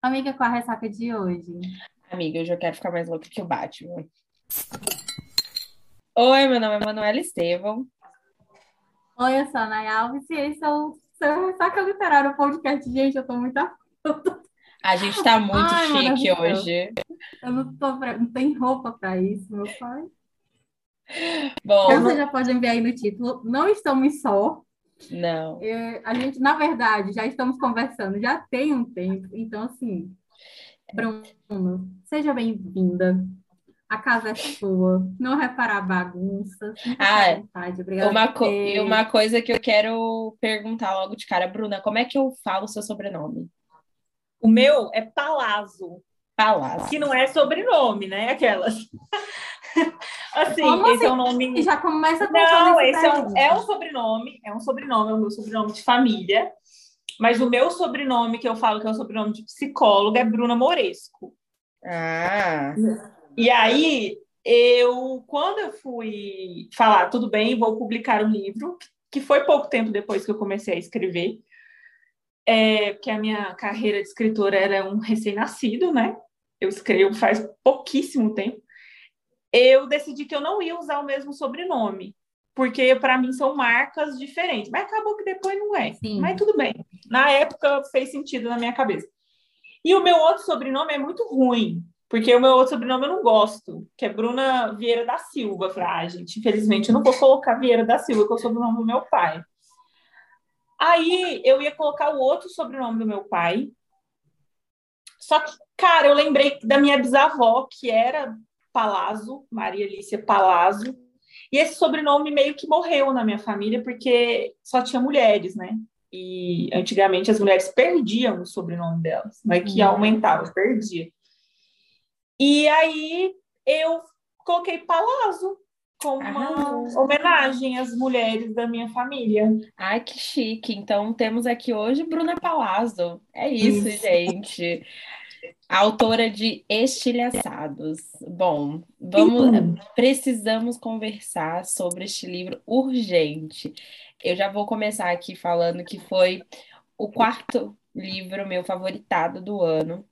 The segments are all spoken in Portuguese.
Amiga, com a ressaca de hoje. Amiga, hoje eu quero ficar mais louca que o Batman. Oi, meu nome é Manuela Estevão. Oi, eu sou a Nay Alves e esse é o seu Ressaca Literário Podcast. Gente, eu tô muito... A gente tá muito Ai, chique hoje. Eu não tô pra... não tem roupa pra isso, meu pai. Bom, Como você já pode enviar aí no título, não estamos só. Não. É, A gente, na verdade, já estamos conversando, já tem um tempo. Então, assim, Bruno, seja bem-vinda. A casa é sua. Não reparar bagunça. Ah, vontade. Obrigada Uma, co- ter- e uma coisa que eu quero perguntar logo de cara, Bruna, como é que eu falo o seu sobrenome? O meu é Palazzo, Palácio. que não é sobrenome, né? Aquelas. assim, Como esse assim? é o nome. E já começa com Não, esse é um, é um sobrenome, é um sobrenome, é o meu sobrenome de família. Mas o meu sobrenome, que eu falo que é o sobrenome de psicóloga, é Bruna Moresco. Ah, E aí, eu, quando eu fui falar, tudo bem, vou publicar um livro, que foi pouco tempo depois que eu comecei a escrever, é, porque a minha carreira de escritora era um recém-nascido, né? Eu escrevo faz pouquíssimo tempo. Eu decidi que eu não ia usar o mesmo sobrenome, porque para mim são marcas diferentes. Mas acabou que depois não é. Sim. Mas tudo bem. Na época fez sentido na minha cabeça. E o meu outro sobrenome é muito ruim, porque o meu outro sobrenome eu não gosto, que é Bruna Vieira da Silva. Falei, ah, gente, infelizmente eu não vou colocar Vieira da Silva, que é o sobrenome do meu pai. Aí eu ia colocar o outro sobrenome do meu pai. Só que, cara, eu lembrei da minha bisavó, que era Palazzo, Maria Alicia Palazzo. E esse sobrenome meio que morreu na minha família, porque só tinha mulheres, né? E antigamente as mulheres perdiam o sobrenome delas, não é que Hum. aumentava, perdia. E aí eu coloquei Palazzo como uma Arrasou. homenagem às mulheres da minha família. ai, que chique. Então temos aqui hoje Bruna Palazzo. É isso, Isso. gente. Autora de Estilhaçados. Bom, vamos, precisamos conversar sobre este livro urgente. Eu já vou começar aqui falando que foi o quarto livro meu favoritado do ano.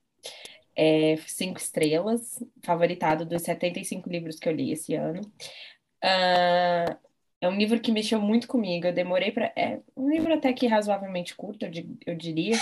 É, cinco estrelas, favoritado dos 75 livros que eu li esse ano. Ah, é um livro que mexeu muito comigo. Eu demorei para. É um livro até que razoavelmente curto, eu, di- eu diria.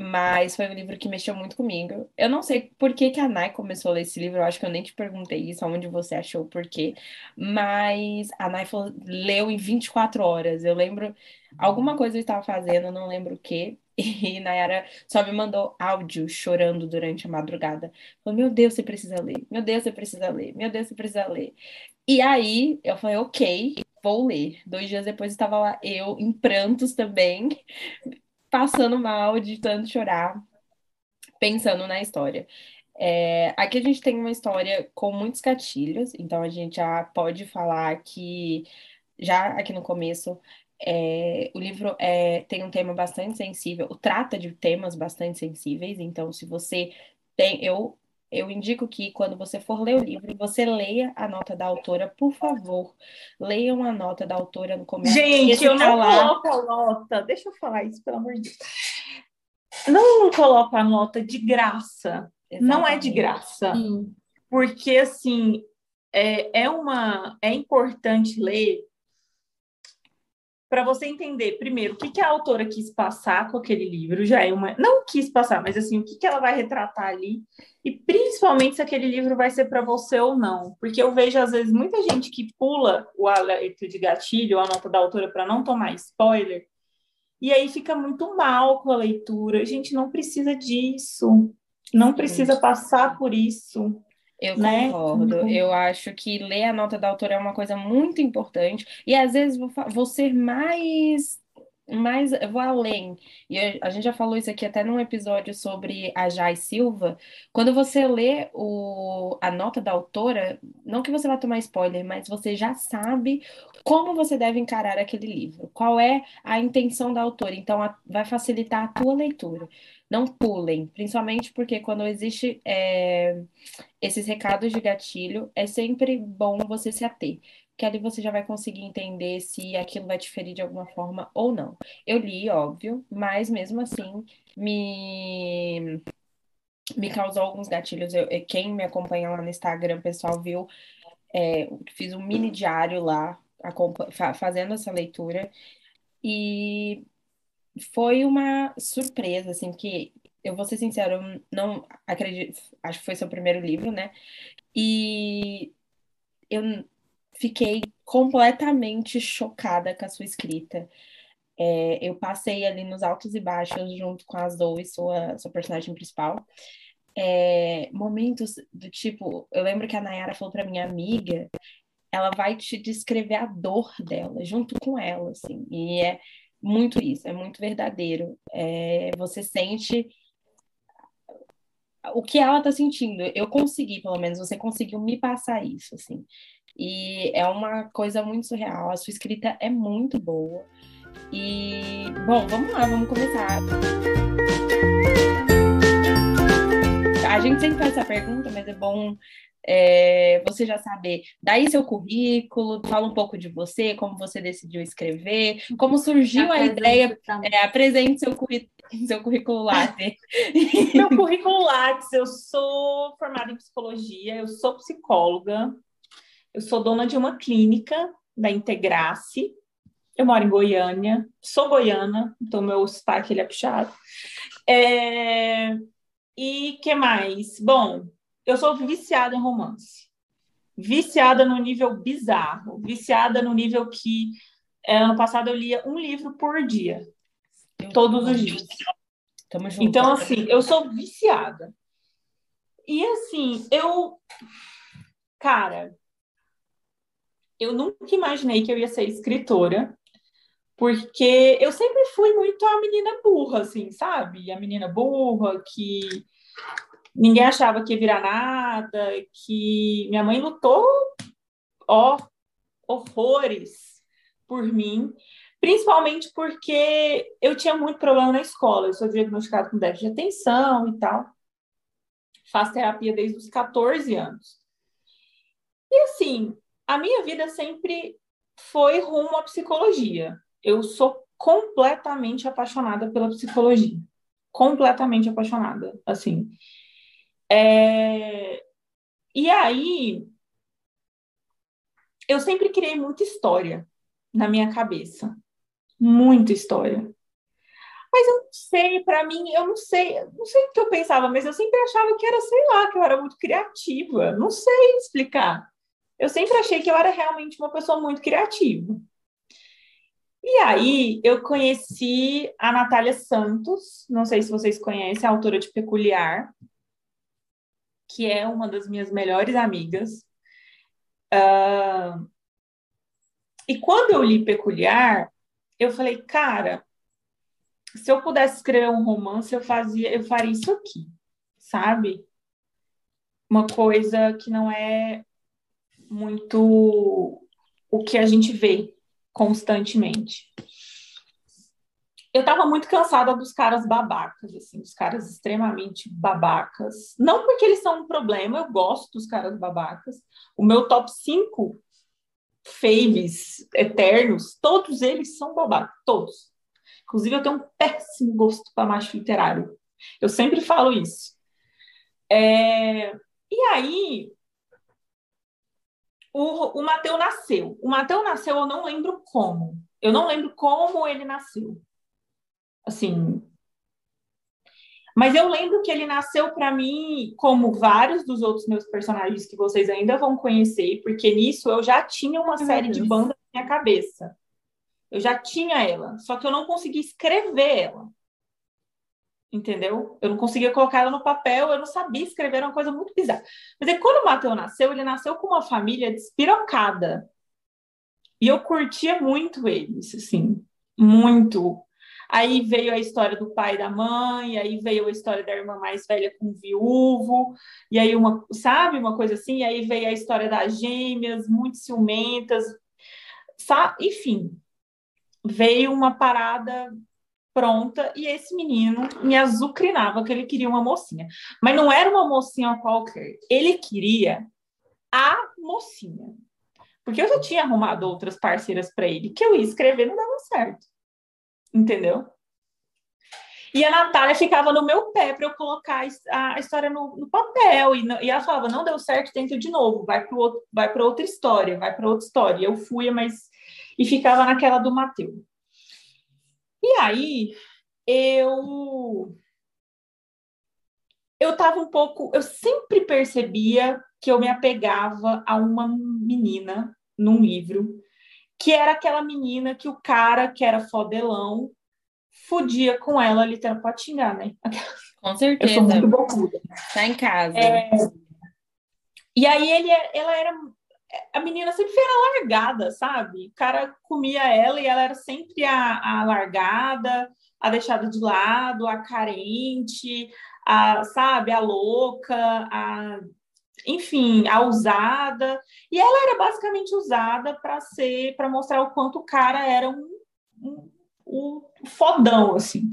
Mas foi um livro que mexeu muito comigo. Eu não sei por que que a Nai começou a ler esse livro, eu acho que eu nem te perguntei isso, aonde você achou o porquê. Mas a Nai falou- leu em 24 horas. Eu lembro, alguma coisa eu estava fazendo, não lembro o quê. E Nayara só me mandou áudio chorando durante a madrugada. Falou, meu Deus, você precisa ler. Meu Deus, você precisa ler. Meu Deus, você precisa ler. E aí eu falei, ok, vou ler. Dois dias depois estava lá eu, em prantos também passando mal, de tanto chorar, pensando na história. É, aqui a gente tem uma história com muitos gatilhos, então a gente já pode falar que, já aqui no começo, é, o livro é, tem um tema bastante sensível, trata de temas bastante sensíveis, então se você tem, eu, eu indico que quando você for ler o livro, você leia a nota da autora, por favor, leiam a nota da autora no começo. Gente, eu não coloco a nota. Deixa eu falar isso, pelo amor de Deus. Não coloco a nota de graça. Não é de Exatamente. graça. Sim. Porque, assim, é, é uma... É importante ler para você entender, primeiro, o que, que a autora quis passar com aquele livro. Já é uma... Não quis passar, mas, assim, o que, que ela vai retratar ali. E, principalmente, se aquele livro vai ser para você ou não. Porque eu vejo, às vezes, muita gente que pula o alerta de gatilho, a nota da autora, para não tomar spoiler. E aí fica muito mal com a leitura. A gente não precisa disso. Não precisa passar por isso. Eu né? concordo. Então- Eu acho que ler a nota da autora é uma coisa muito importante. E às vezes vou, vou ser mais, mais, eu vou além. E a gente já falou isso aqui até num episódio sobre a Jai Silva. Quando você lê o, a nota da autora, não que você vá tomar spoiler, mas você já sabe como você deve encarar aquele livro. Qual é a intenção da autora. Então, a- vai facilitar a tua leitura. Não pulem, principalmente porque quando existe é, esses recados de gatilho, é sempre bom você se ater, porque ali você já vai conseguir entender se aquilo vai te ferir de alguma forma ou não. Eu li, óbvio, mas mesmo assim me me causou alguns gatilhos. Eu, quem me acompanha lá no Instagram, pessoal, viu, é, fiz um mini diário lá, fazendo essa leitura. E foi uma surpresa, assim, que eu vou ser sincera, eu não acredito, acho que foi seu primeiro livro, né? E eu fiquei completamente chocada com a sua escrita. É, eu passei ali nos altos e baixos junto com a Zoe, sua, sua personagem principal. É, momentos do tipo, eu lembro que a Nayara falou para minha amiga, ela vai te descrever a dor dela junto com ela, assim, e é muito isso, é muito verdadeiro. É, você sente o que ela tá sentindo. Eu consegui, pelo menos, você conseguiu me passar isso, assim. E é uma coisa muito surreal. A sua escrita é muito boa. E, bom, vamos lá, vamos começar. A gente sempre faz essa pergunta, mas é bom é, você já saber. Daí seu currículo, fala um pouco de você, como você decidiu escrever, como surgiu a ideia. É, apresente seu, seu currículo Lattes. Meu currículo Lattes, eu sou formada em psicologia, eu sou psicóloga, eu sou dona de uma clínica da Integrace, eu moro em Goiânia, sou goiana, então meu sotaque ele é puxado. É... E que mais? Bom, eu sou viciada em romance. Viciada no nível bizarro, viciada no nível que é, ano passado eu lia um livro por dia, todos os dias. Então, assim, eu sou viciada. E assim, eu. Cara, eu nunca imaginei que eu ia ser escritora, porque eu sempre fui muito a menina burra, assim, sabe? A menina burra que ninguém achava que ia virar nada, que minha mãe lutou, ó, horrores por mim, principalmente porque eu tinha muito problema na escola, eu sou diagnosticada com déficit de atenção e tal. Faço terapia desde os 14 anos. E assim, a minha vida sempre foi rumo à psicologia. Eu sou completamente apaixonada pela psicologia. Completamente apaixonada, assim. É... E aí, eu sempre criei muita história na minha cabeça. Muita história. Mas eu não sei, para mim, eu não sei, não sei o que eu pensava, mas eu sempre achava que era, sei lá, que eu era muito criativa. Não sei explicar eu sempre achei que eu era realmente uma pessoa muito criativa. E aí eu conheci a Natália Santos, não sei se vocês conhecem, a autora de Peculiar, que é uma das minhas melhores amigas. Uh... E quando eu li Peculiar, eu falei, cara, se eu pudesse escrever um romance, eu fazia, eu faria isso aqui, sabe? Uma coisa que não é muito o que a gente vê constantemente. Eu estava muito cansada dos caras babacas, assim, dos caras extremamente babacas. Não porque eles são um problema, eu gosto dos caras babacas. O meu top 5 faves eternos, todos eles são babacas, todos. Inclusive, eu tenho um péssimo gosto para macho literário. Eu sempre falo isso. É... E aí, o, o Mateu nasceu. O Mateu nasceu, eu não lembro como. Eu não lembro como ele nasceu. Assim. Mas eu lembro que ele nasceu para mim, como vários dos outros meus personagens que vocês ainda vão conhecer, porque nisso eu já tinha uma série de bandas na minha cabeça. Eu já tinha ela, só que eu não conseguia escrever ela entendeu? Eu não conseguia colocar ela no papel, eu não sabia escrever, era uma coisa muito bizarra. Mas aí, quando o Matheus nasceu, ele nasceu com uma família despirocada. E eu curtia muito eles, assim, muito. Aí veio a história do pai e da mãe, aí veio a história da irmã mais velha com viúvo, e aí uma, sabe, uma coisa assim, e aí veio a história das gêmeas, muito ciumentas, sabe? enfim, veio uma parada pronta e esse menino me azucrinava que ele queria uma mocinha. Mas não era uma mocinha qualquer, ele queria a mocinha. Porque eu já tinha arrumado outras parceiras para ele, que eu ia escrever não dava certo. Entendeu? E a Natália ficava no meu pé para eu colocar a história no, no papel. E, e, ela falava: não deu certo, tenta de novo, vai para outra história, vai para outra história. E eu fui, mas. E ficava naquela do Mateus. E aí, eu. Eu estava um pouco. Eu sempre percebia que eu me apegava a uma menina num livro, que era aquela menina que o cara, que era fodelão, fudia com ela, pode xingar, né? Com certeza. Eu sou muito bocuda. Tá em casa. É... E aí ele, ela era. A menina sempre era largada, sabe? O cara comia ela e ela era sempre a, a largada, a deixada de lado, a carente, a, sabe, a louca, a enfim, a usada. E ela era basicamente usada para ser, para mostrar o quanto o cara era um, um, um fodão, assim.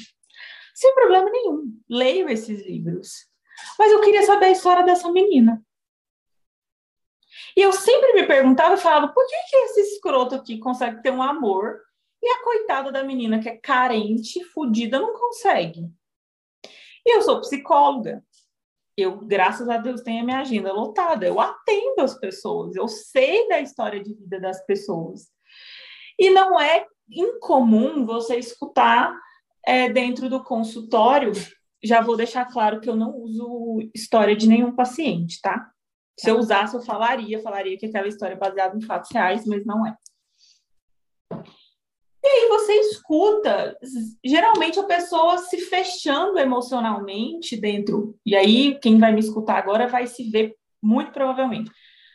Sem problema nenhum. Leio esses livros. Mas eu queria saber a história dessa menina. E eu sempre me perguntava e falava, por que, que esse escroto aqui consegue ter um amor e a coitada da menina que é carente, fodida, não consegue? E eu sou psicóloga. Eu, graças a Deus, tenho a minha agenda lotada. Eu atendo as pessoas, eu sei da história de vida das pessoas. E não é incomum você escutar é, dentro do consultório. Já vou deixar claro que eu não uso história de nenhum paciente, tá? Se eu usasse, eu falaria, falaria que aquela história é baseada em fatos reais, mas não é. E aí você escuta, geralmente a pessoa se fechando emocionalmente dentro, e aí quem vai me escutar agora vai se ver muito provavelmente.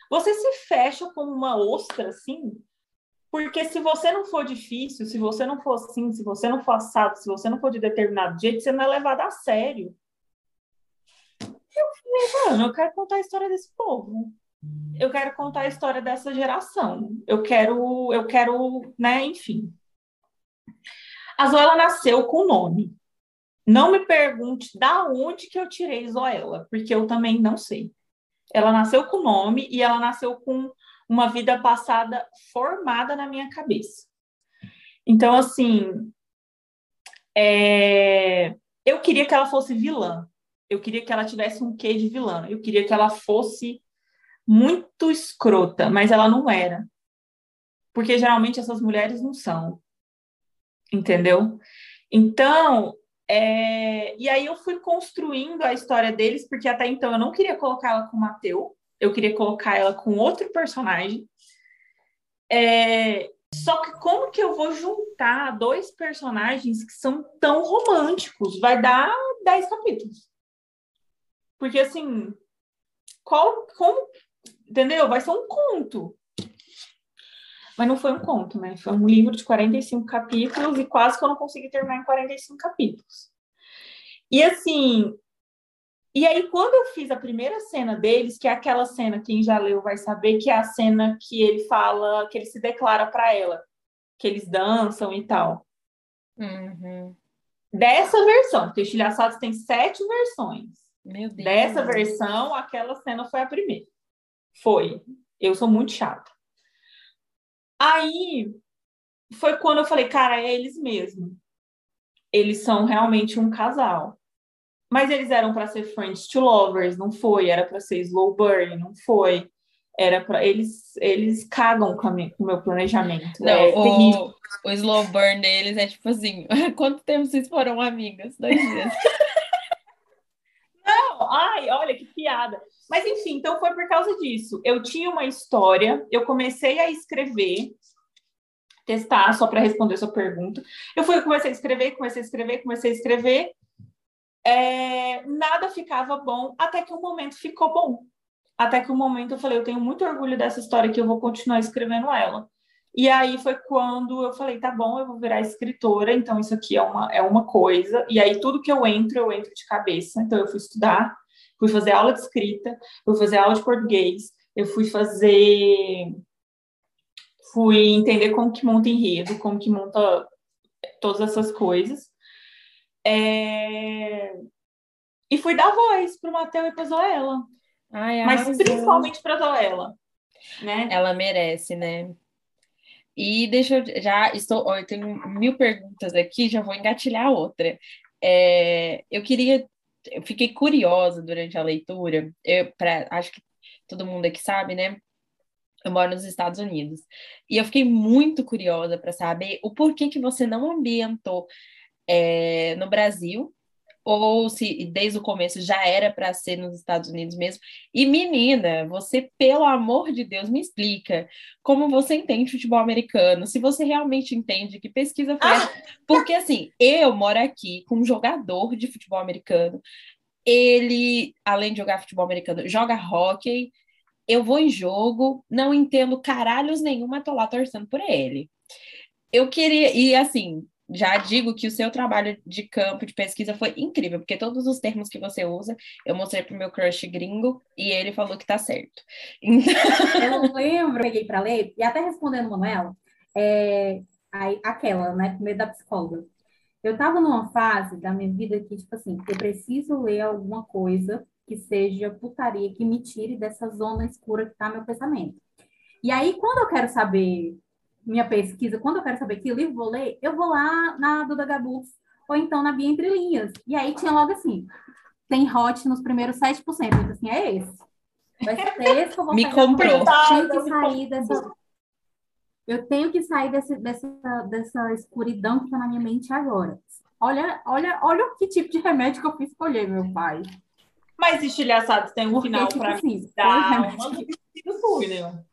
Você se fecha como uma ostra, assim, porque se você não for difícil, se você não for assim, se você não for assado, se você não for de determinado jeito, você não é levado a sério. Mano, eu quero contar a história desse povo. Eu quero contar a história dessa geração. Eu quero, eu quero, né, enfim. A Zoela nasceu com nome. Não me pergunte da onde que eu tirei Zoela, porque eu também não sei. Ela nasceu com nome e ela nasceu com uma vida passada formada na minha cabeça. Então, assim, é... eu queria que ela fosse vilã. Eu queria que ela tivesse um quê de vilã. Eu queria que ela fosse muito escrota, mas ela não era. Porque geralmente essas mulheres não são entendeu? Então, é... e aí eu fui construindo a história deles, porque até então eu não queria colocar ela com o Mateu, eu queria colocar ela com outro personagem. É... Só que como que eu vou juntar dois personagens que são tão românticos? Vai dar dez capítulos. Porque assim, qual, como, entendeu? Vai ser um conto. Mas não foi um conto, né? Foi um livro de 45 capítulos e quase que eu não consegui terminar em 45 capítulos. E assim, e aí quando eu fiz a primeira cena deles, que é aquela cena, quem já leu vai saber que é a cena que ele fala, que ele se declara para ela, que eles dançam e tal. Uhum. Dessa versão, porque Estilhaçados tem sete versões. Meu Deus. Dessa versão, aquela cena foi a primeira. Foi. Eu sou muito chata. Aí foi quando eu falei, cara, é eles mesmo. Eles são realmente um casal. Mas eles eram para ser friends to lovers, não foi. Era para ser slow burn, não foi. Era para eles eles cagam com, o meu planejamento. Não, é o, o slow burn deles é tipo assim, quanto tempo vocês foram amigas? Dois dias. Não, ai, olha que piada. Mas enfim, então foi por causa disso. Eu tinha uma história, eu comecei a escrever, testar só para responder sua pergunta. Eu fui, comecei a escrever, comecei a escrever, comecei a escrever. É, nada ficava bom, até que um momento ficou bom. Até que um momento eu falei, eu tenho muito orgulho dessa história que eu vou continuar escrevendo ela. E aí foi quando eu falei, tá bom, eu vou virar escritora, então isso aqui é uma, é uma coisa. E aí tudo que eu entro, eu entro de cabeça. Então eu fui estudar, fui fazer aula de escrita, fui fazer aula de português, eu fui fazer. Fui entender como que monta enredo, como que monta todas essas coisas. É... E fui dar voz para o Matheus e para a Zoela. Ai, Mas principalmente para a Zoela. Né? Ela merece, né? E deixa eu já estou, eu tenho mil perguntas aqui, já vou engatilhar outra. É, eu queria, eu fiquei curiosa durante a leitura, eu, pra, acho que todo mundo aqui sabe, né? Eu moro nos Estados Unidos. E eu fiquei muito curiosa para saber o porquê que você não ambientou é, no Brasil, ou se desde o começo já era para ser nos Estados Unidos mesmo. E menina, você, pelo amor de Deus, me explica como você entende futebol americano, se você realmente entende que pesquisa foi ah! Porque assim, eu moro aqui com um jogador de futebol americano. Ele, além de jogar futebol americano, joga hockey. Eu vou em jogo, não entendo caralhos nenhum, mas tô lá torcendo por ele. Eu queria, e assim, já digo que o seu trabalho de campo de pesquisa foi incrível, porque todos os termos que você usa, eu mostrei pro meu crush gringo e ele falou que tá certo. Então... Eu lembro, peguei para ler, e até respondendo Manuela, é, aí, aquela, né, com medo da psicóloga. Eu tava numa fase da minha vida que, tipo assim, eu preciso ler alguma coisa que seja putaria, que me tire dessa zona escura que tá meu pensamento. E aí, quando eu quero saber minha pesquisa, quando eu quero saber que livro vou ler, eu vou lá na Duda Gabus, ou então na Bia Entre Linhas. E aí tinha logo assim, tem hot nos primeiros 7%. Então, assim, é esse. Vai ser esse que eu vou Me comprou. Eu tenho que sair dessa... Eu tenho que sair desse, dessa, dessa escuridão que está na minha mente agora. Olha, olha, olha que tipo de remédio que eu fui escolher, meu pai. Mas estilhaçados tem um Porque, final tipo para assim, mim. Dá uma né?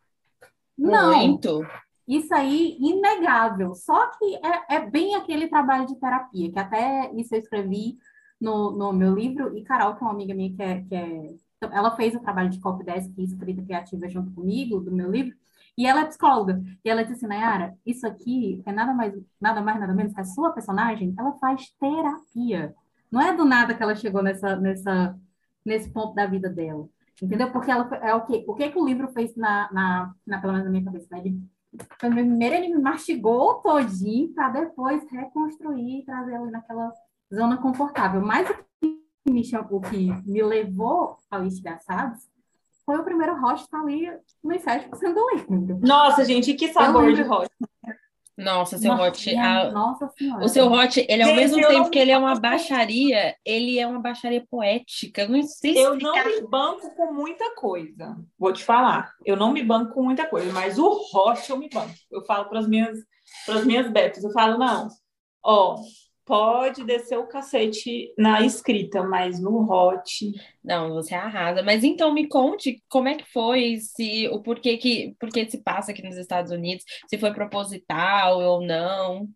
Não. Muito. Isso aí, inegável. Só que é, é, bem aquele trabalho de terapia, que até isso eu escrevi no, no meu livro, e Carol, que é uma amiga minha que é, que é ela fez o trabalho de copy desk e escrita criativa junto comigo, do meu livro, e ela é psicóloga. E ela disse Nayara, isso aqui é nada mais, nada mais, nada menos que a sua personagem, ela faz terapia. Não é do nada que ela chegou nessa, nessa, nesse ponto da vida dela. Entendeu? Porque ela é o que o que, que o livro fez na, na, na pelo menos na minha cabeça, né? Ele Primeiro ele me mastigou todinho para depois reconstruir e trazer ali naquela zona confortável. Mas o que me, chamou, o que me levou ao Estilhaçados foi o primeiro rocha estar ali nos 7% do livro. Nossa, gente, que sabor de rocha. Nossa, seu nossa, hot. A... Nossa senhora. O seu hot, ele ao mesmo tempo que ele é uma baixaria, ele é uma baixaria poética. Eu não sei Eu não me banco com muita coisa. Vou te falar. Eu não me banco com muita coisa, mas o hot eu me banco. Eu falo para as minhas, para as minhas betas, eu falo, não, ó, pode descer o cacete na escrita, mas no hot. Não, você arrasa. Mas então me conte como é que foi, se o porquê que porquê se passa aqui nos Estados Unidos, se foi proposital ou não.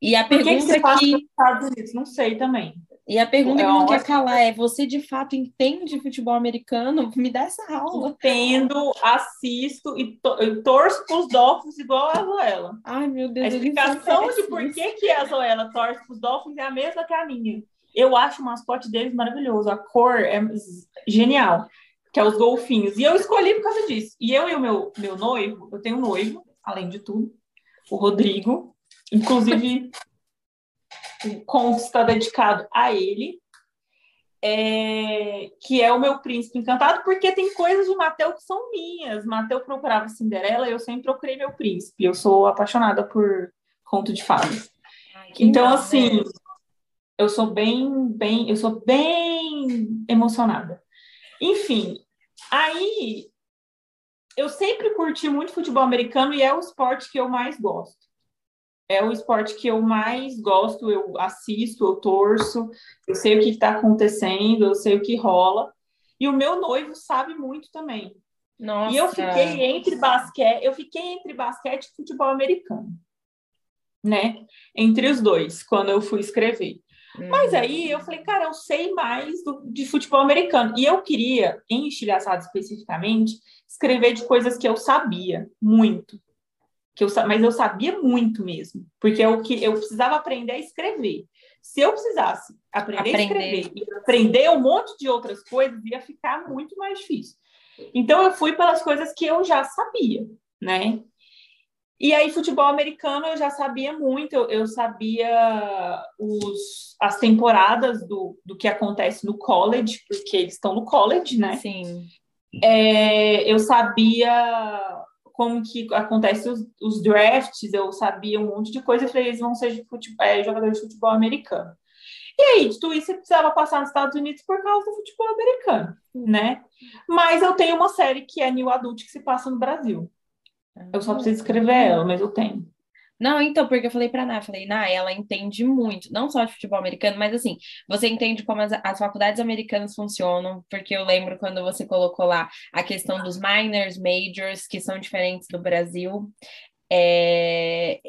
E a Por pergunta que, que, se passa que... nos Estados Unidos, não sei também. E a pergunta é que não quer calar é: você de fato entende futebol americano? Me dá essa aula. Entendo, assisto e, to eu torço para os Dolphins igual a Zoela. Ai, meu Deus. A explicação de por que, que a Zoela torce para os Dolphins é a mesma que a minha. Eu acho o mascote deles maravilhoso. A cor é genial, que é os golfinhos. E eu escolhi por causa disso. E eu e o meu, meu noivo, eu tenho um noivo, além de tudo, o Rodrigo. Inclusive, o conto está dedicado a ele, é, que é o meu príncipe encantado, porque tem coisas de Mateus que são minhas. Mateus procurava Cinderela, eu sempre procurei meu príncipe. Eu sou apaixonada por conto de fadas. então, assim, eu sou bem, bem, eu sou bem emocionada. Enfim, aí eu sempre curti muito futebol americano e é o esporte que eu mais gosto é o esporte que eu mais gosto, eu assisto, eu torço, eu sei o que está acontecendo, eu sei o que rola. E o meu noivo sabe muito também. Nossa. E eu fiquei entre basquete, eu fiquei entre basquete e futebol americano, né? Entre os dois, quando eu fui escrever. Uhum. Mas aí eu falei, cara, eu sei mais do, de futebol americano. E eu queria, em estilhaçado especificamente, escrever de coisas que eu sabia muito que eu, mas eu sabia muito mesmo, porque é o que eu precisava aprender a escrever. Se eu precisasse aprender, aprender. a escrever e aprender um monte de outras coisas, ia ficar muito mais difícil. Então eu fui pelas coisas que eu já sabia, né? E aí, futebol americano eu já sabia muito, eu, eu sabia os, as temporadas do, do que acontece no college, porque eles estão no college, né? Sim. É, eu sabia como que acontece os, os, drafts, eu sabia um monte de coisa, eu falei, eles vão ser futebol, é, jogadores de futebol americano. E aí, de tudo isso, você precisava passar nos Estados Unidos por causa do futebol americano, né? Mas eu tenho uma série que é New Adult, que se passa no Brasil. Eu só preciso escrever ela, mas eu tenho. Não, então, porque eu falei pra Ná, falei, Ná, ela entende muito, não só de futebol americano, mas assim, você entende como as, as faculdades americanas funcionam, porque eu lembro quando você colocou lá a questão dos minors, majors, que são diferentes do Brasil. É,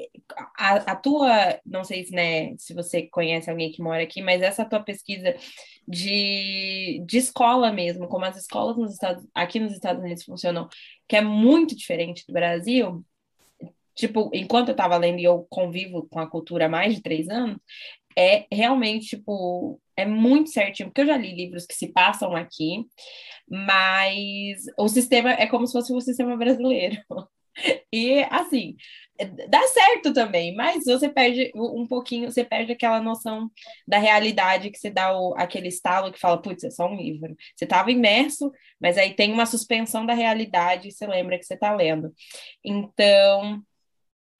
a, a, tua, não sei se, né, se você conhece alguém que mora aqui, mas essa tua pesquisa de, de escola mesmo, como as escolas nos Estados, aqui nos Estados Unidos funcionam, que é muito diferente do Brasil, tipo, enquanto eu estava lendo e eu convivo com a cultura há mais de três anos, é realmente, tipo, é muito certinho, porque eu já li livros que se passam aqui, mas o sistema é como se fosse o sistema brasileiro. E assim, dá certo também, mas você perde um pouquinho, você perde aquela noção da realidade que você dá o, aquele estalo que fala, putz, é só um livro. Você estava imerso, mas aí tem uma suspensão da realidade e você lembra que você está lendo. Então,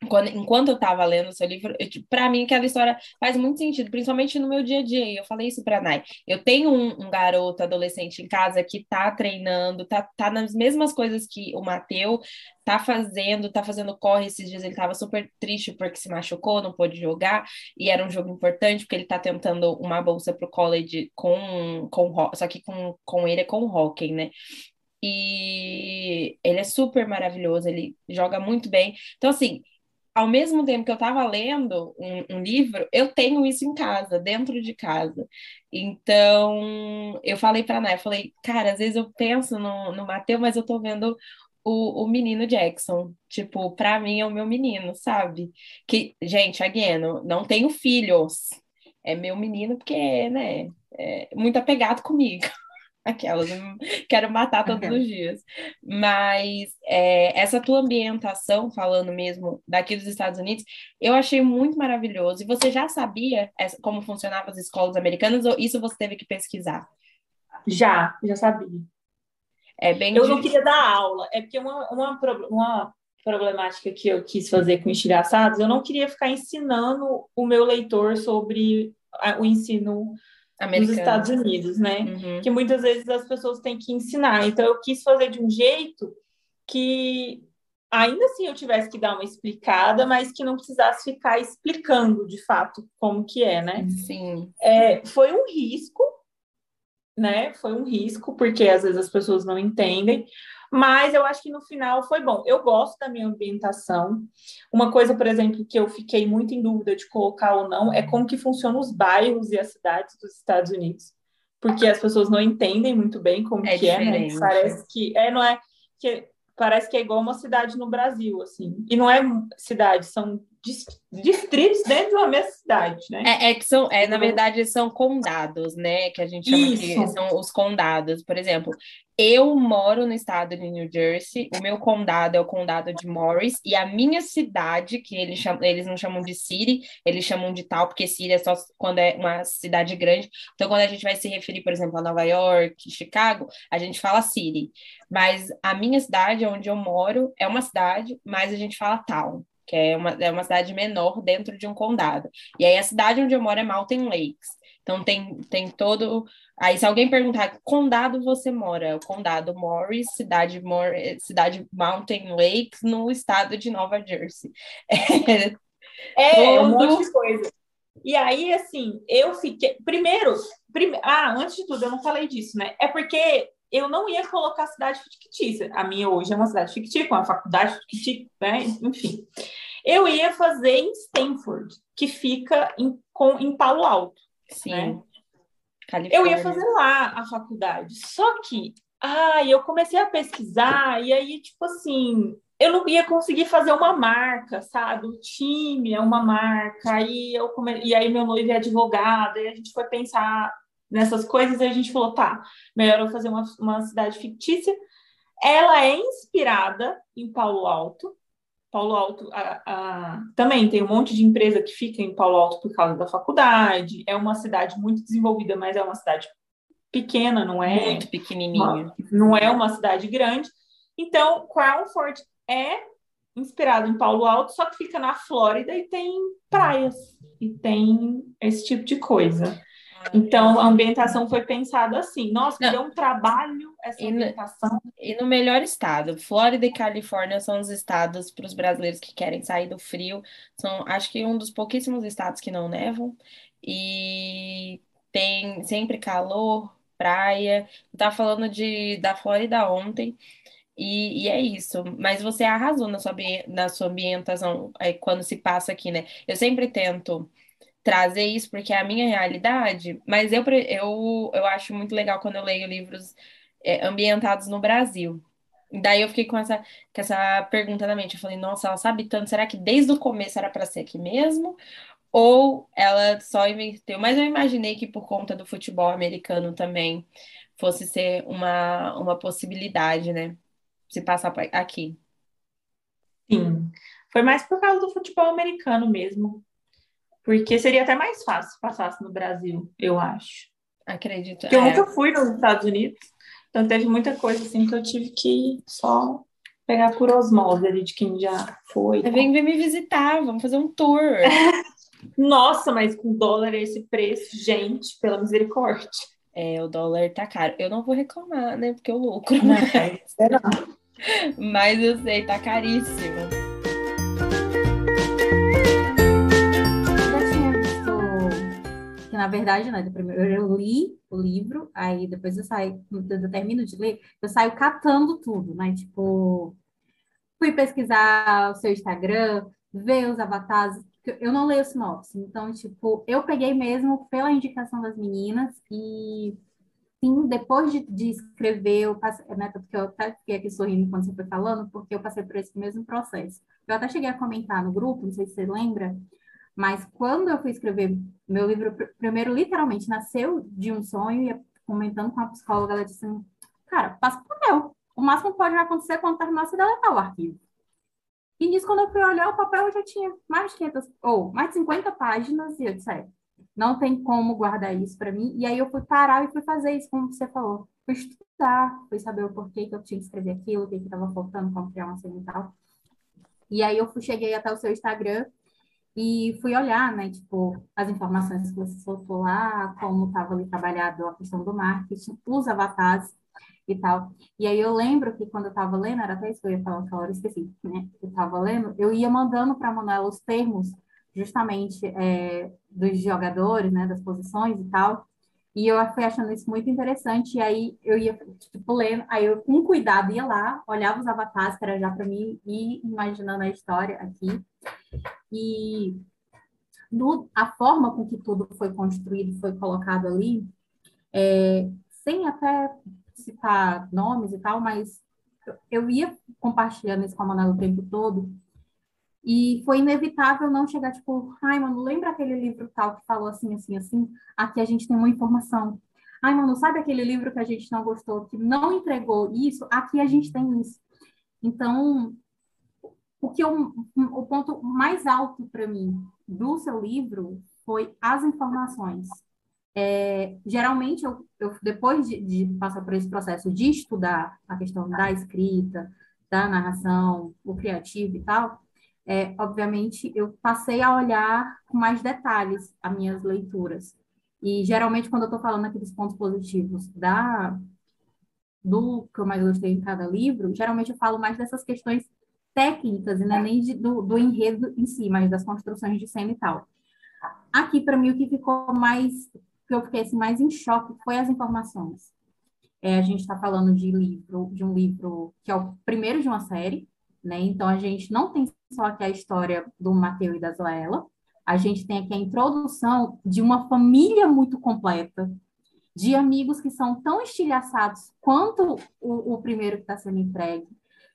quando, enquanto eu estava lendo o seu livro, para mim aquela história faz muito sentido, principalmente no meu dia a dia. Eu falei isso para Nai. Eu tenho um, um, garoto adolescente em casa que está treinando, tá, tá nas mesmas coisas que o Mateu tá fazendo, tá fazendo corre. Esses dias ele estava super triste porque se machucou, não pôde jogar, e era um jogo importante porque ele está tentando uma bolsa para o college com, com só que com, com ele é com hockey, né? E ele é super maravilhoso, ele joga muito bem. Então, assim, ao mesmo tempo que eu estava lendo um, um, livro, eu tenho isso em casa, dentro de casa. Então, eu falei para a Nay, falei, cara, às vezes eu penso no, no Mateus, mas eu estou vendo o, o menino Jackson. Tipo, para mim é o meu menino, sabe? Que, gente, again, não tenho filhos. É meu menino porque, né, é muito apegado comigo. Aquelas, quero matar todos os dias. Mas é, essa tua ambientação, falando mesmo daqui dos Estados Unidos, eu achei muito maravilhoso. E você já sabia essa, como funcionavam as escolas americanas ou isso você teve que pesquisar? Já, já sabia. É bem eu não queria dar aula, é porque uma, uma, uma problemática que eu quis fazer com estilhaçados, eu não queria ficar ensinando o meu leitor sobre o ensino Americano. nos Estados Unidos, né? Uhum. Que muitas vezes as pessoas têm que ensinar. Então, eu quis fazer de um jeito que ainda assim eu tivesse que dar uma explicada, mas que não precisasse ficar explicando de fato como que é, né? Sim. É, foi um risco, né? Foi um risco, porque às vezes as pessoas não entendem, mas eu acho que no final foi bom. Eu gosto da minha ambientação. Uma coisa, por exemplo, que eu fiquei muito em dúvida de colocar ou não é como que funcionam os bairros e as cidades dos Estados Unidos. Porque as pessoas não entendem muito bem como é que diferente. é, né? Parece que é, não é que parece que é igual uma cidade no Brasil, assim. E não é cidade, são distritos dentro de uma mesma cidade, né? É, é que são, é, na verdade, são condados, né? Que a gente chama Isso. que são os condados. Por exemplo, eu moro no estado de New Jersey, o meu condado é o condado de Morris, e a minha cidade, que eles, chamam, eles não chamam de city, eles chamam de tal, porque city é só quando é uma cidade grande. Então, quando a gente vai se referir, por exemplo, a Nova York, Chicago, a gente fala city. Mas a minha cidade, onde eu moro, é uma cidade, mas a gente fala town, que é uma, é uma cidade menor dentro de um condado. E aí a cidade onde eu moro é Mountain Lakes. Então tem, tem todo Aí, se alguém perguntar que condado você mora, o condado Morris, cidade, Mor cidade Mountain Lakes, no estado de Nova Jersey. É, é um monte de coisa. E aí, assim, eu fiquei. Primeiro, prime... ah, antes de tudo, eu não falei disso, né? É porque eu não ia colocar cidade fictícia. A minha hoje é uma cidade fictícia, com uma faculdade fictícia, né? Enfim. Eu ia fazer em Stanford, que fica em, com, em Palo Alto. Sim. Né? Califórnia. Eu ia fazer lá a faculdade. Só que, ai, eu comecei a pesquisar e aí, tipo assim, eu não ia conseguir fazer uma marca, sabe? O time é uma marca. Aí eu come... E aí meu noivo é advogado, e a gente foi pensar nessas coisas e a gente falou, tá, melhor eu fazer uma, uma cidade fictícia. Ela é inspirada em Paulo Alto, Paulo Alto a, a, também tem um monte de empresa que fica em Paulo Alto por causa da faculdade. É uma cidade muito desenvolvida, mas é uma cidade pequena, não é? Muito pequenininha. não é uma cidade grande. Então, Crownford é inspirado em Paulo Alto, só que fica na Flórida e tem praias e tem esse tipo de coisa. Então, a ambientação foi pensada assim. Nossa, deu um trabalho essa E ambientação. no, e no melhor estado, Flórida e Califórnia são os estados para os brasileiros que querem sair do frio. São, acho que um dos pouquíssimos estados que não nevam. E tem sempre calor, praia. Eu tava falando de, da Flórida ontem. E, e é isso, mas você arrasou na sua, na sua ambientação é, quando se passa aqui, né? Eu sempre tento trazer isso porque é a minha realidade, mas eu, eu, eu acho muito legal quando eu leio livros é, ambientados no Brasil. Daí eu fiquei com essa, com essa pergunta na mente. Eu falei, nossa, ela sabe tanto, será que desde o começo era para ser aqui mesmo? Ou ela só inventou? Mas eu imaginei que por conta do futebol americano também fosse ser uma, uma possibilidade, né? Se passar aqui. Sim. Foi mais por causa do futebol americano mesmo. Porque seria até mais fácil se passasse no Brasil, eu acho. Acredito. Porque eu É, nunca fui nos Estados Unidos. Então teve muita coisa assim que eu tive que só pegar por osmose ali de quem já foi. vem, vem me visitar, vamos fazer um tour. Nossa, mas com dólar a esse preço, gente, pela misericórdia. É, o dólar tá caro. Eu não vou reclamar, né? Porque eu lucro. Será? Mas eu sei, tá caríssimo. Na verdade, né, primeiro eu li o livro, aí depois eu saio, eu termino de ler, eu saio catando tudo, né? Tipo, fui pesquisar o seu Instagram, ver os avatares, eu não leio sinopse, então, tipo, eu peguei mesmo pela indicação das meninas e sim, depois de, de escrever, eu passei, né, porque eu até fiquei aqui sorrindo quando você foi falando, porque eu passei por esse mesmo processo. Eu até cheguei a comentar no grupo, não sei se você lembra, mas quando eu fui escrever meu livro, pr- primeiro, literalmente, nasceu de um sonho, e comentando com a psicóloga, ela disse assim, cara, passa pro papel. O máximo que pode acontecer quando terminar, você deletar o arquivo. E nisso, quando eu fui olhar, o papel já tinha mais de 500, ou mais de 50 páginas, e eu disse, é, não tem como guardar isso para mim. E aí eu fui parar e fui fazer isso, como você falou. Fui estudar, fui saber o porquê que eu tinha que escrever aquilo, o que estava faltando, como criar uma cena e tal. E aí eu fui, cheguei até o seu Instagram e fui olhar, né, tipo, as informações que você soltou lá, como estava ali trabalhado a questão do marketing, os avatares e tal. E aí eu lembro que quando eu estava lendo, era até isso que eu ia falar naquela hora, esqueci, né? Eu estava lendo, eu ia mandando para a Manuela os termos, justamente, é, dos jogadores, né, das posições e tal. E eu fui achando isso muito interessante, e aí eu ia, tipo, lendo, aí eu com cuidado ia lá, olhava os avatares, que era já para mim, e imaginando a história aqui. E no, a forma com que tudo foi construído, foi colocado ali, é, sem até citar nomes e tal, mas eu, ia compartilhando isso com a Manuela o tempo todo, e foi inevitável não chegar, tipo, ai, mano, lembra aquele livro tal que falou assim, assim, assim? Aqui a gente tem uma informação. Ai, mano, sabe aquele livro que a gente não gostou, que não entregou isso? Aqui a gente tem isso. Então, o que eu, o ponto mais alto para mim do seu livro foi as informações. É, geralmente, eu, eu depois de, de, passar por esse processo de estudar a questão da escrita, da narração, o criativo e tal, é, obviamente, eu passei a olhar com mais detalhes as minhas leituras. E, geralmente, quando eu estou falando aqui dos pontos positivos da, do que eu mais gostei em cada livro, geralmente eu falo mais dessas questões técnicas, e é nem de, do, do enredo em si, mas das construções de cena e tal. Aqui, para mim, o que ficou mais, que eu fiquei assim, mais em choque foi as informações. É, a gente está falando de livro, de um livro que é o primeiro de uma série, né? Então a gente não tem só aqui a história do Mateus e da Zoela, a gente tem aqui a introdução de uma família muito completa, de amigos que são tão estilhaçados quanto o, o primeiro que está sendo entregue,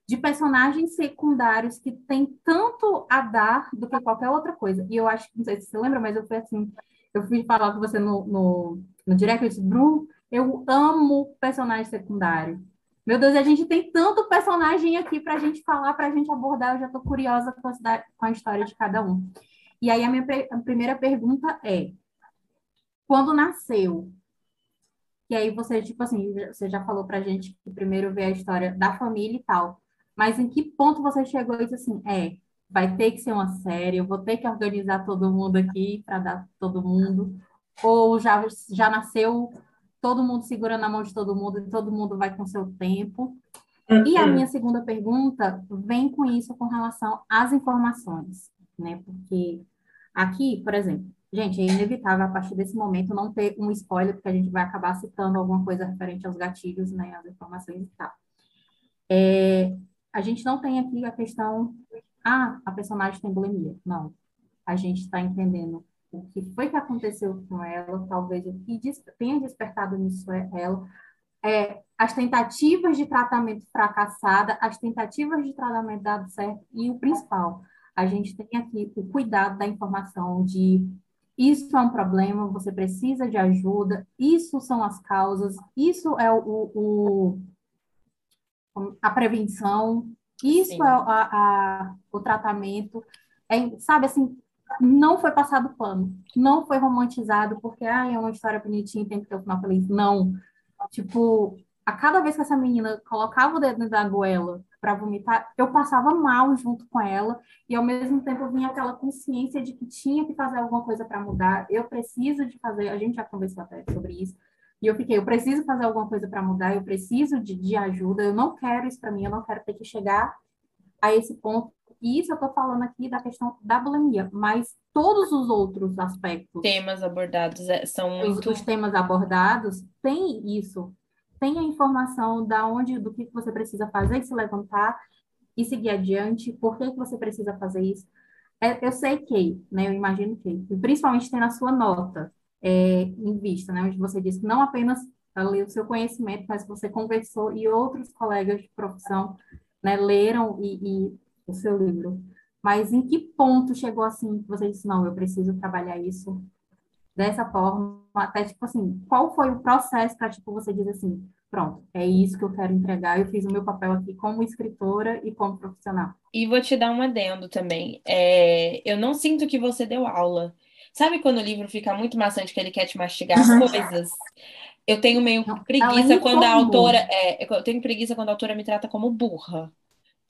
de personagens secundários que têm tanto a dar do que qualquer outra coisa. E eu acho, não sei se você lembra, mas eu fui assim, eu fui falar com você no, no, no direct, eu disse, Bruno, eu amo personagem secundário. Meu Deus, a gente tem tanto personagem aqui para a gente falar, para a gente abordar. Eu já estou curiosa com a, história de cada um. E aí, a minha a primeira pergunta é: quando nasceu? E aí, você, tipo assim, você já falou para a gente que primeiro vê a história da família e tal. Mas em que ponto você chegou e disse assim: é, vai ter que ser uma série, eu vou ter que organizar todo mundo aqui para dar todo mundo? Ou já, já nasceu todo mundo segurando a mão de todo mundo e todo mundo vai com seu tempo? Uhum. E a minha segunda pergunta vem com isso com relação às informações, né? Porque aqui, por exemplo, gente, é inevitável a partir desse momento não ter um spoiler, porque a gente vai acabar citando alguma coisa referente aos gatilhos, né? As informações e tal. É, a gente não tem aqui a questão, ah, a personagem tem bulimia. Não. A gente está entendendo o que foi que aconteceu com ela, talvez o que tenha despertado nisso é ela, é, as tentativas de tratamento fracassada, as tentativas de tratamento dado certo e o principal, a gente tem aqui o cuidado da informação de isso é um problema, você precisa de ajuda, isso são as causas, isso é o, o a prevenção, isso Sim. é a, a, o tratamento, é, sabe assim, não foi passado pano, não foi romantizado porque ah, é uma história bonitinha, tem que ter um final feliz. Não. Tipo, a cada vez que essa menina colocava o dedo na goela para vomitar, eu passava mal junto com ela e ao mesmo tempo vinha aquela consciência de que tinha que fazer alguma coisa para mudar. Eu preciso de fazer, a gente já conversou até sobre isso. E eu fiquei, eu preciso fazer alguma coisa para mudar, eu preciso de, de ajuda, eu não quero isso para mim, eu não quero ter que chegar a esse ponto e isso eu estou falando aqui da questão da bulimia, mas todos os outros aspectos. Temas abordados é, são muito. Os, os temas abordados têm isso. Tem a informação da onde, do que você precisa fazer e se levantar e seguir adiante, por que, que você precisa fazer isso. É, eu sei que, né, eu imagino que, principalmente tem na sua nota é, em vista, né, onde você diz que não apenas ler o seu conhecimento, mas você conversou e outros colegas de profissão né, leram e, e o seu livro. Mas em que ponto chegou assim que você disse, não, eu preciso trabalhar isso dessa forma, até tipo assim, qual foi o processo para tipo você dizer assim, pronto, é isso que eu quero entregar, eu fiz o meu papel aqui como escritora e como profissional. E vou te dar um adendo também. É, eu não sinto que você deu aula. Sabe quando o livro fica muito maçante, que ele quer te mastigar as coisas? Eu tenho meio preguiça quando a autora. É, eu tenho preguiça quando a autora me trata como burra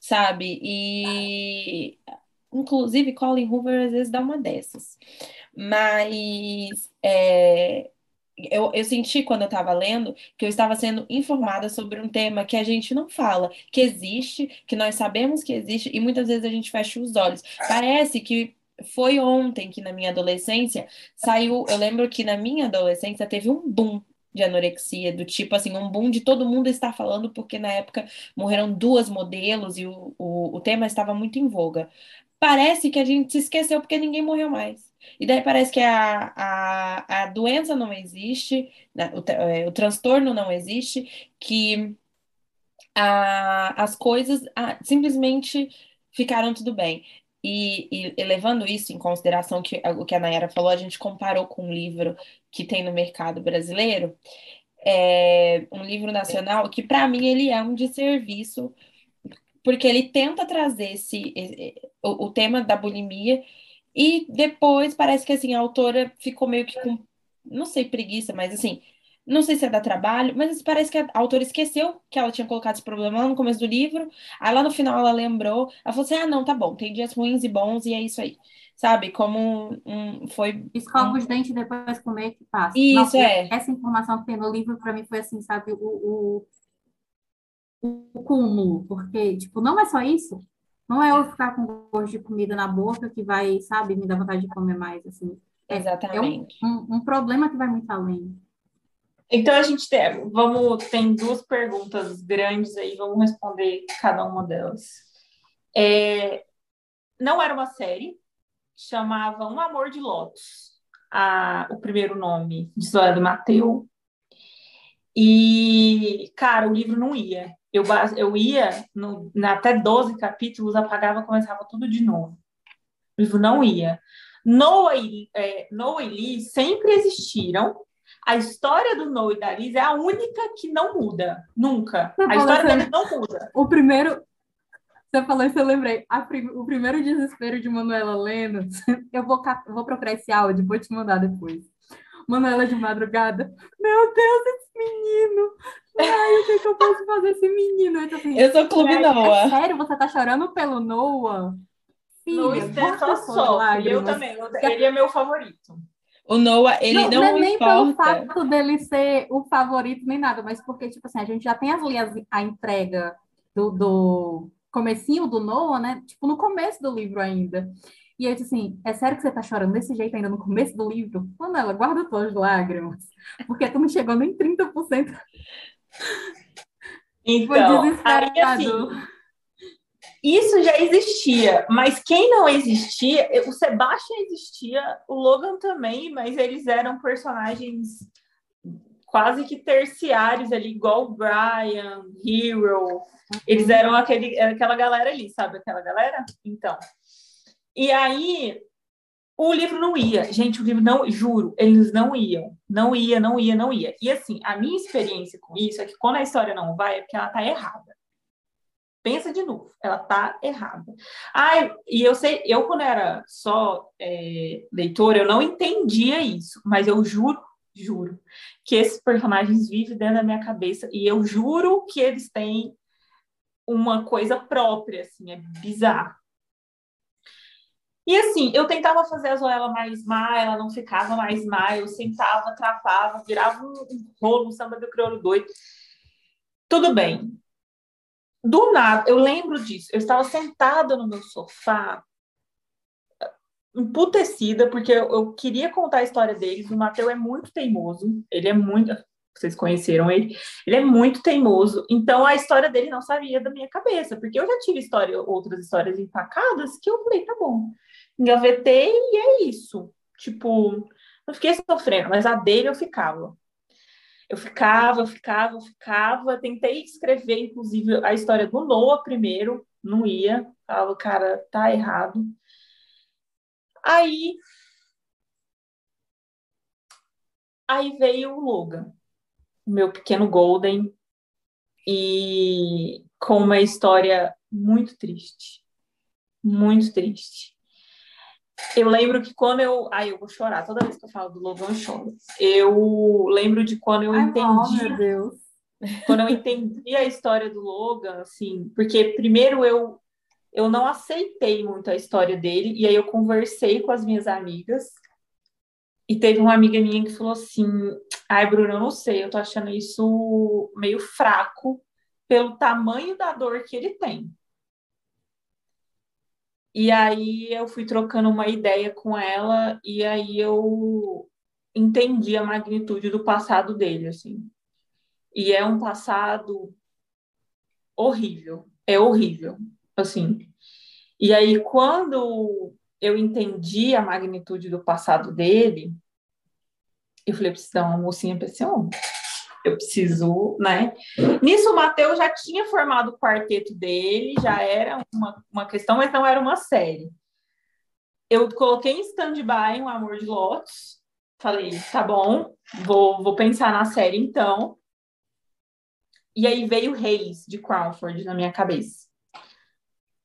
sabe? E inclusive Colin Hoover às vezes dá uma dessas. Mas é, eu, eu senti quando eu estava lendo que eu estava sendo informada sobre um tema que a gente não fala, que existe, que nós sabemos que existe, e muitas vezes a gente fecha os olhos. Parece que foi ontem que na minha adolescência saiu. Eu lembro que na minha adolescência teve um boom de anorexia, do tipo assim, um boom de todo mundo estar falando, porque na época morreram duas modelos e o, o, o tema estava muito em voga. Parece que a gente se esqueceu porque ninguém morreu mais. E daí parece que a, a, a doença não existe, né, o, é, o transtorno não existe, que a, as coisas a, simplesmente ficaram tudo bem. E, e, e, levando isso em consideração que o que a Nayara falou, a gente comparou com um livro que tem no mercado brasileiro, é um livro nacional que para mim ele é um desserviço, porque ele tenta trazer esse, o, o tema da bulimia e depois parece que assim a autora ficou meio que com, não sei, preguiça, mas assim, não sei se é da trabalho, mas parece que a autora esqueceu que ela tinha colocado esse problema lá no começo do livro. Aí lá no final ela lembrou. Ela falou assim: ah, não, tá bom, tem dias ruins e bons e é isso aí. Sabe? Como um, foi. Escova um... os dentes depois comer que passa. Isso, Nossa, é. Essa informação que tem no livro, para mim, foi assim, sabe? O, o, o cúmulo. Porque, tipo, não é só isso. Não é eu ficar com gosto de comida na boca que vai, sabe, me dar vontade de comer mais, assim. É, Exatamente. É um, um, um problema que vai muito além. Então a gente tem, vamos, tem duas perguntas grandes aí, vamos responder cada uma delas. É, não era uma série, chamava Um Amor de Lotus, a, o primeiro nome de Zóia do Mateu. E, cara, o livro não ia. Eu, eu ia no, até 12 capítulos, apagava, começava tudo de novo. O livro não ia. Noah e, é, Noah e Lee sempre existiram, a história do Noah e da Liz é a única que não muda, nunca. Você a história deles não muda. O primeiro, você falou isso, eu lembrei. Prim... O primeiro desespero de Manuela lendo, eu vou, eu vou procurar esse áudio, vou te mandar depois. Manuela de madrugada, meu Deus, esse menino! Ai, o que, que eu posso fazer esse menino? Eu, assim, eu sou Clube Noah. É sério, você tá chorando pelo Noah? Filha, no Stefan só. Eu também, ele é meu favorito. O Noah, ele não, não, não é nem importa. pelo fato dele ser o favorito nem nada, mas porque, tipo assim, a gente já tem ali a, a entrega do, do comecinho do Noah, né? Tipo, no começo do livro ainda. E eu disse assim, é sério que você tá chorando desse jeito ainda no começo do livro? Manela, guarda tuas lágrimas, porque tu não chegou nem 30%. Então, aí assim, isso já existia, mas quem não existia, o Sebastian existia, o Logan também, mas eles eram personagens quase que terciários ali, igual o Brian, Hero, eles eram aquele, aquela galera ali, sabe aquela galera? Então, e aí o livro não ia, gente, o livro não, juro, eles não iam, não ia, não ia, não ia. E assim, a minha experiência com isso é que quando a história não vai, é porque ela tá errada. Pensa de novo, ela tá errada. Ai, e eu sei, eu quando era só é, leitora, eu não entendia isso, mas eu juro, juro, que esses personagens vivem dentro da minha cabeça e eu juro que eles têm uma coisa própria, assim, é bizarro. E assim, eu tentava fazer a Zoela mais má, ela não ficava mais má, eu sentava, travava, virava um, um rolo, um samba do crioulo doido. Tudo bem, do nada, eu lembro disso. Eu estava sentada no meu sofá, emputecida, porque eu, eu queria contar a história deles. O Mateus é muito teimoso, ele é muito. Vocês conheceram ele? Ele é muito teimoso. Então a história dele não sabia da minha cabeça, porque eu já tive história, outras histórias empacadas que eu falei, tá bom. Engavetei e é isso. Tipo, não fiquei sofrendo, mas a dele eu ficava. Eu ficava, eu ficava, eu ficava. Tentei escrever, inclusive, a história do Noah primeiro, não ia. Falava, cara, tá errado. Aí. Aí veio o Logan, o meu pequeno Golden, e com uma história muito triste. Muito triste. Eu lembro que quando eu. Ai, eu vou chorar. Toda vez que eu falo do Logan, eu choro. Eu lembro de quando eu Ai, entendi. Meu Deus. Quando eu entendi a história do Logan, assim, porque primeiro eu, eu não aceitei muito a história dele, e aí eu conversei com as minhas amigas, e teve uma amiga minha que falou assim: Ai, Bruno, eu não sei, eu tô achando isso meio fraco pelo tamanho da dor que ele tem. E aí eu fui trocando uma ideia com ela e aí eu entendi a magnitude do passado dele, assim. E é um passado horrível, é horrível, assim. E aí quando eu entendi a magnitude do passado dele, eu falei, preciso dar uma mocinha para esse homem eu preciso, né? Nisso, o Matheus já tinha formado o quarteto dele, já era uma, uma questão, mas não era uma série. Eu coloquei em stand-by um Amor de Lotus, falei, tá bom, vou, vou pensar na série então. E aí veio Reis, de Crawford, na minha cabeça.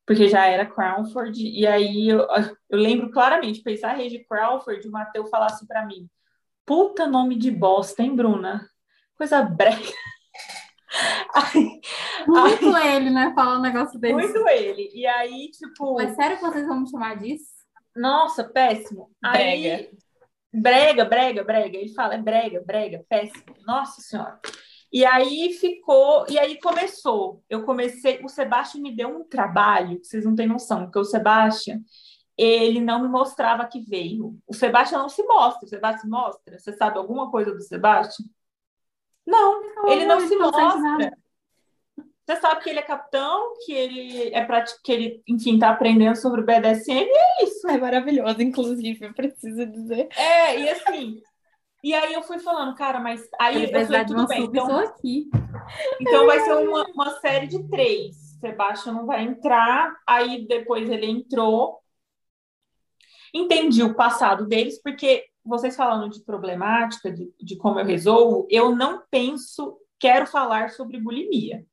Porque já era Crawford, e aí eu, eu lembro claramente, pensar de Crawford, o Matheus falasse para mim, puta nome de bosta, hein, Bruna? coisa brega. muito aí, ele, né? Falar um negócio desse. Muito ele. E aí, tipo. Mas sério que vocês vão me chamar disso? Nossa, péssimo. Brega. Aí, brega, brega, brega. Ele fala, é brega, brega, péssimo. Nossa Senhora. E aí ficou, e aí começou. Eu comecei, o Sebastião me deu um trabalho, que vocês não têm noção, porque o Sebastião, ele não me mostrava que veio. O Sebastião não se mostra, o Sebastião mostra. Você sabe alguma coisa do Sebastião? Não, não ele não, não se mostra. Você sabe que ele é capitão, que ele é prático, que ele, enfim, tá aprendendo sobre o BDSM e é isso. É maravilhoso, inclusive, eu preciso dizer. É, e assim, e aí eu fui falando, cara, mas aí eu, falei, tudo bem, então, aqui. então vai ser uma, uma série de três. Sebastião não vai entrar, aí depois ele entrou. Entendi o passado deles, porque vocês falando de problemática, de, de como eu resolvo, eu não penso, quero falar sobre bulimia.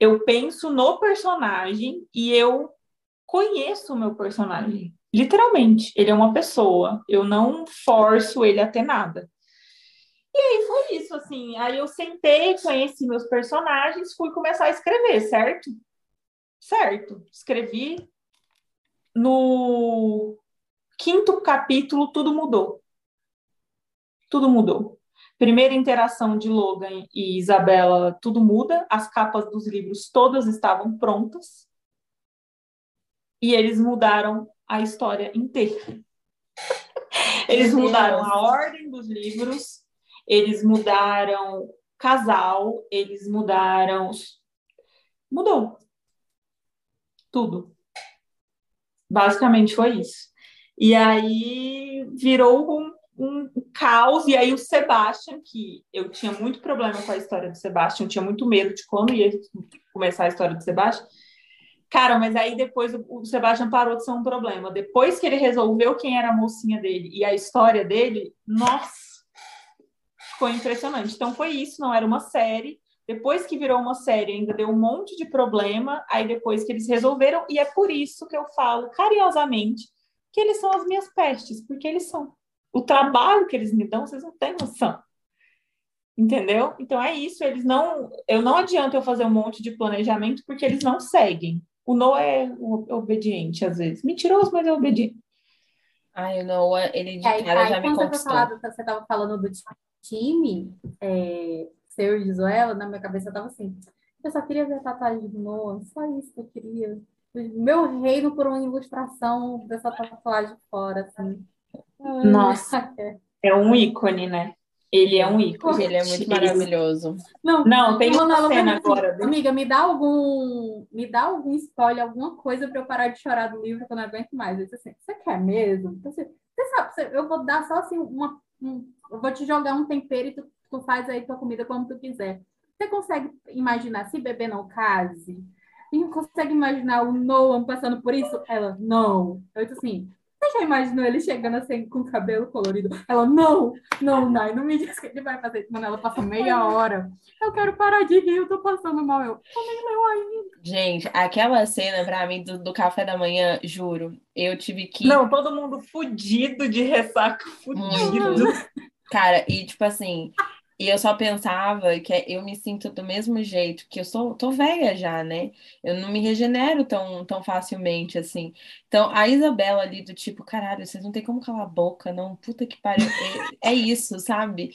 Eu penso no personagem e eu conheço o meu personagem. Literalmente, ele é uma pessoa. Eu não forço ele a ter nada. E aí foi isso, assim. Aí eu sentei, conheci meus personagens, fui começar a escrever, certo? Certo. Escrevi no quinto capítulo, tudo mudou. tudo mudou. Primeira interação de Logan e Isabela, tudo muda. As capas dos livros todas estavam prontas. E eles mudaram a história inteira. Eles mudaram a ordem dos livros, eles mudaram casal, eles mudaram. Mudou. Tudo. Basicamente foi isso. E aí virou um, um caos. E aí o Sebastian, que eu tinha muito problema com a história do Sebastian, eu tinha muito medo de quando ia começar a história do Sebastian. Cara, mas aí depois o Sebastian parou de ser um problema. Depois que ele resolveu quem era a mocinha dele e a história dele, nossa, ficou impressionante. Então foi isso, não era uma série. Depois que virou uma série, ainda deu um monte de problema. Aí depois que eles resolveram, e é por isso que eu falo carinhosamente que eles são as minhas pestes, porque eles são. O trabalho que eles me dão, vocês não têm noção. Entendeu? Então é isso, eles não. Eu não adianta eu fazer um monte de planejamento porque eles não seguem. O Noah é obediente às vezes. Mentiroso, mas é obediente. Ai, o Noah, ele de cara já me conquistou. Você estava falando do time, é, seu e Joela, na minha cabeça estava assim. Eu só queria ver a tatuagem do Noah, só isso que eu queria. Meu reino por uma ilustração dessa tatuagem fora, assim. Nossa, é um ícone, né? Ele é um ícone. Ele é muito maravilhoso. Não, não tem uma cena agora. Amiga, me dá algum, me dá algum spoiler, alguma coisa para eu parar de chorar do livro que eu não aguento mais. Eu disse assim, você quer mesmo? Você, você sabe, eu vou dar só assim uma, um, eu vou te jogar um tempero e tu, tu faz aí tua comida como tu quiser. Você consegue imaginar se bebê não case? E consegue imaginar o Noam passando por isso? Ela, não. Eu disse assim, você já imaginou ele chegando assim com o cabelo colorido? Ela, não, não, Nai, não me diz que ele vai fazer isso. Mano, ela passa meia hora. Eu quero parar de rir, eu tô passando mal. Eu, eu nem leu ainda. Gente, aquela cena pra mim do, do café da manhã, juro, eu tive que. Não, todo mundo fudido de ressaca, fudido. Cara, e tipo assim, e eu só pensava que é, eu me sinto do mesmo jeito, que eu sou, tô velha já, né? Eu não me regenero tão, tão facilmente assim. Então, a Isabela ali do tipo, caralho, vocês não tem como calar a boca, não, puta que pariu. É, é isso, sabe?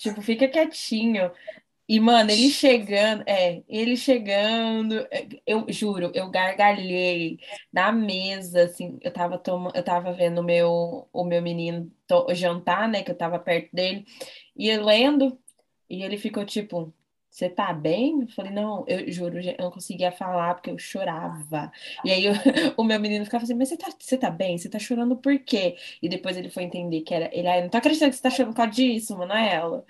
Tipo, fica quietinho. E, mano, ele chegando, é, ele chegando, é, eu juro, eu gargalhei na mesa, assim, eu tava tomando, eu tava vendo meu, o meu menino jantar, né, que eu tava perto dele, e lendo, e ele ficou tipo, você tá bem? Eu falei, não, eu juro, eu não conseguia falar porque eu chorava. E aí eu, o meu menino ficava assim, mas você tá, você tá bem? Você tá chorando por quê? E depois ele foi entender que era, ele, ah, não tô acreditando que você tá chorando por causa disso, Manoela.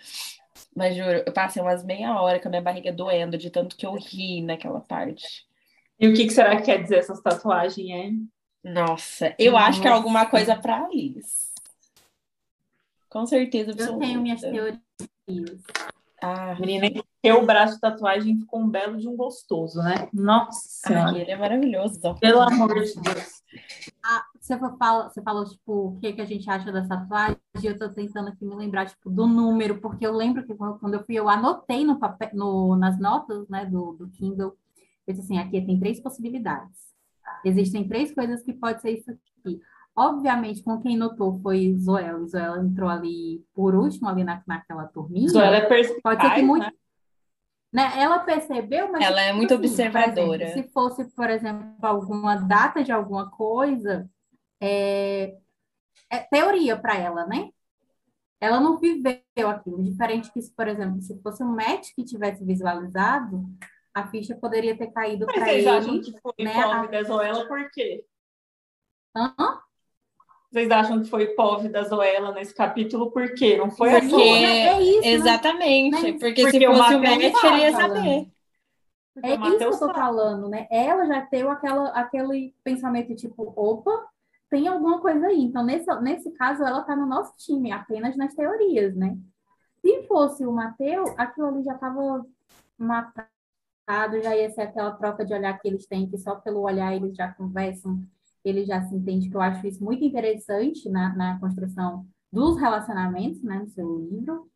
Mas juro, eu passei umas meia hora com a minha barriga doendo de tanto que eu ri naquela parte. E o que, que será que quer dizer essas tatuagens, hein? Nossa, eu Nossa. acho que é alguma coisa pra Alice. Com certeza absoluta. Eu tenho minhas teorias. Ah, menina, o braço de tatuagem ficou um belo de um gostoso, né? Nossa. Ai, ele é maravilhoso. Pelo amor de Deus. Ah, você, fala, você falou, tipo, o que, que a gente acha da tatuagem, eu tô tentando aqui me lembrar, tipo, do número, porque eu lembro que quando eu fui, eu anotei no papel, no, nas notas, né, do, do Kindle, eu disse assim, aqui tem três possibilidades. Existem três coisas que pode ser isso aqui. Obviamente, com quem notou foi Zoela. Zoela entrou ali por último, ali na, naquela turminha. Zoela é perspicaz, Pode ser que muito... Né? Né? Ela percebeu, mas... Ela é muito assim, observadora. Exemplo, se fosse, por exemplo, alguma data de alguma coisa, é, é teoria para ela, né? Ela não viveu aquilo. Diferente que, por exemplo, se fosse um match que tivesse visualizado, a ficha poderia ter caído para ele. Mas vocês acham que foi né? Da Zoela por quê? Hã? Vocês acham que foi POV da Zoela nesse capítulo por quê? Não foi porque... assim? É isso, né? Exatamente. Né? Porque, porque, se fosse o match, ele ia saber. É isso que eu tô falando, né? Ela já teve aquela, aquele pensamento tipo, opa, tem alguma coisa aí. Então, nesse, nesse caso, ela está no nosso time, apenas nas teorias, né? Se fosse o Mateus, aquilo ali já estava matado, já ia ser aquela troca de olhar que eles têm, que só pelo olhar eles já conversam, eles já se entendem, que eu acho isso muito interessante na, na construção dos relacionamentos, né, no seu livro,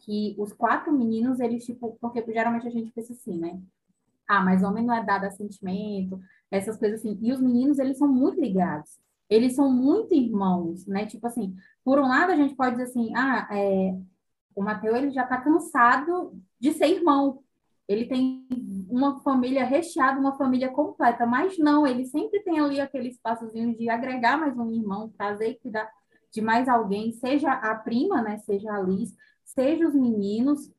que os quatro meninos, eles, tipo, porque geralmente a gente pensa assim, né? Ah, mas homem não é dado a sentimento, essas coisas assim. E os meninos, eles são muito ligados eles são muito irmãos, né? Tipo assim, por um lado a gente pode dizer assim, ah, é, o Mateus ele já está cansado de ser irmão. Ele tem uma família recheada, uma família completa, mas não, ele sempre tem ali aquele espaçozinho de agregar mais um irmão, trazer e cuidar de mais alguém, seja a prima, né, seja a Liz, seja os meninos,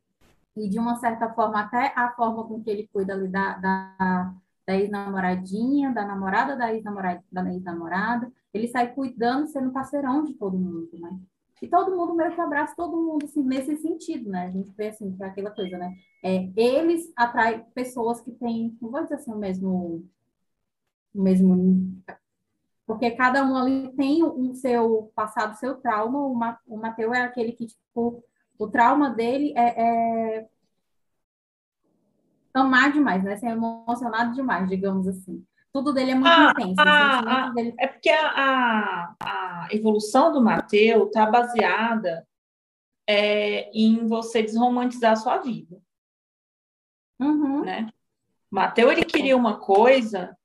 e de uma certa forma até a forma com que ele cuida ali da, da, da ex-namoradinha, da namorada da ex-namorada, da ex-namorada, ele sai cuidando, sendo parceirão de todo mundo, né? E todo mundo meio que abraça todo mundo assim, nesse sentido, né? A gente vê assim, que é aquela coisa, né? É, eles atraem pessoas que têm, não vou dizer assim, o mesmo, o mesmo porque cada um ali tem o seu passado, seu trauma. O, Ma, o Mateus é aquele que, tipo, o trauma dele é, é amar demais, né? Ser emocionado demais, digamos assim. Tudo dele é muito ah, intenso. Ah, ah, dele... É porque a, a, evolução do Mateus está baseada é, em você desromantizar a sua vida. Uhum. Né? Mateus, ele queria uma coisa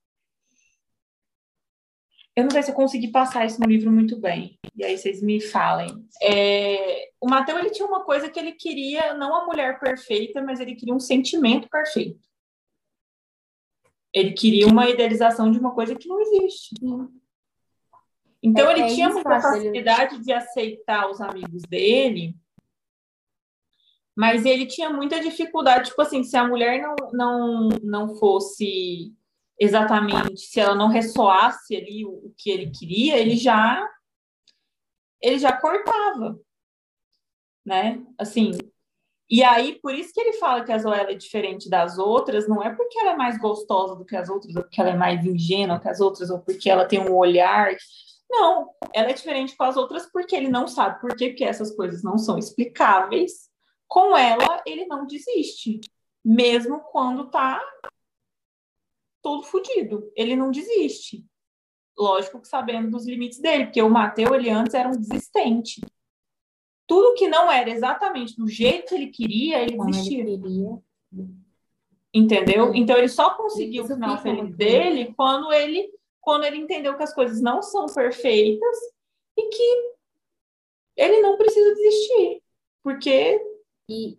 eu não sei se eu consegui passar isso no livro muito bem. E aí vocês me falem. É, o Mateus ele tinha uma coisa que ele queria, não a mulher perfeita, mas ele queria um sentimento perfeito. Ele queria uma idealização de uma coisa que não existe. Então é, ele é tinha muita facilidade de aceitar os amigos dele, mas ele tinha muita dificuldade, tipo assim, se a mulher não, não, não fosse exatamente, se ela não ressoasse ali o, o que ele queria, ele já ele já cortava, né? Assim, e aí, por isso que ele fala que a Zoela é diferente das outras, não é porque ela é mais gostosa do que as outras, ou porque ela é mais ingênua que as outras, ou porque ela tem um olhar. Não, ela é diferente com as outras porque ele não sabe por porque essas coisas não são explicáveis. Com ela, ele não desiste, mesmo quando tá todo fodido. Ele não desiste. Lógico que sabendo dos limites dele, porque o Mateus, ele antes era um desistente. Tudo que não era exatamente do jeito que ele queria, ele desistia. Queria. Entendeu? Então ele só conseguiu o final feliz dele quando ele quando ele entendeu que as coisas não são perfeitas e que ele não precisa desistir, porque e,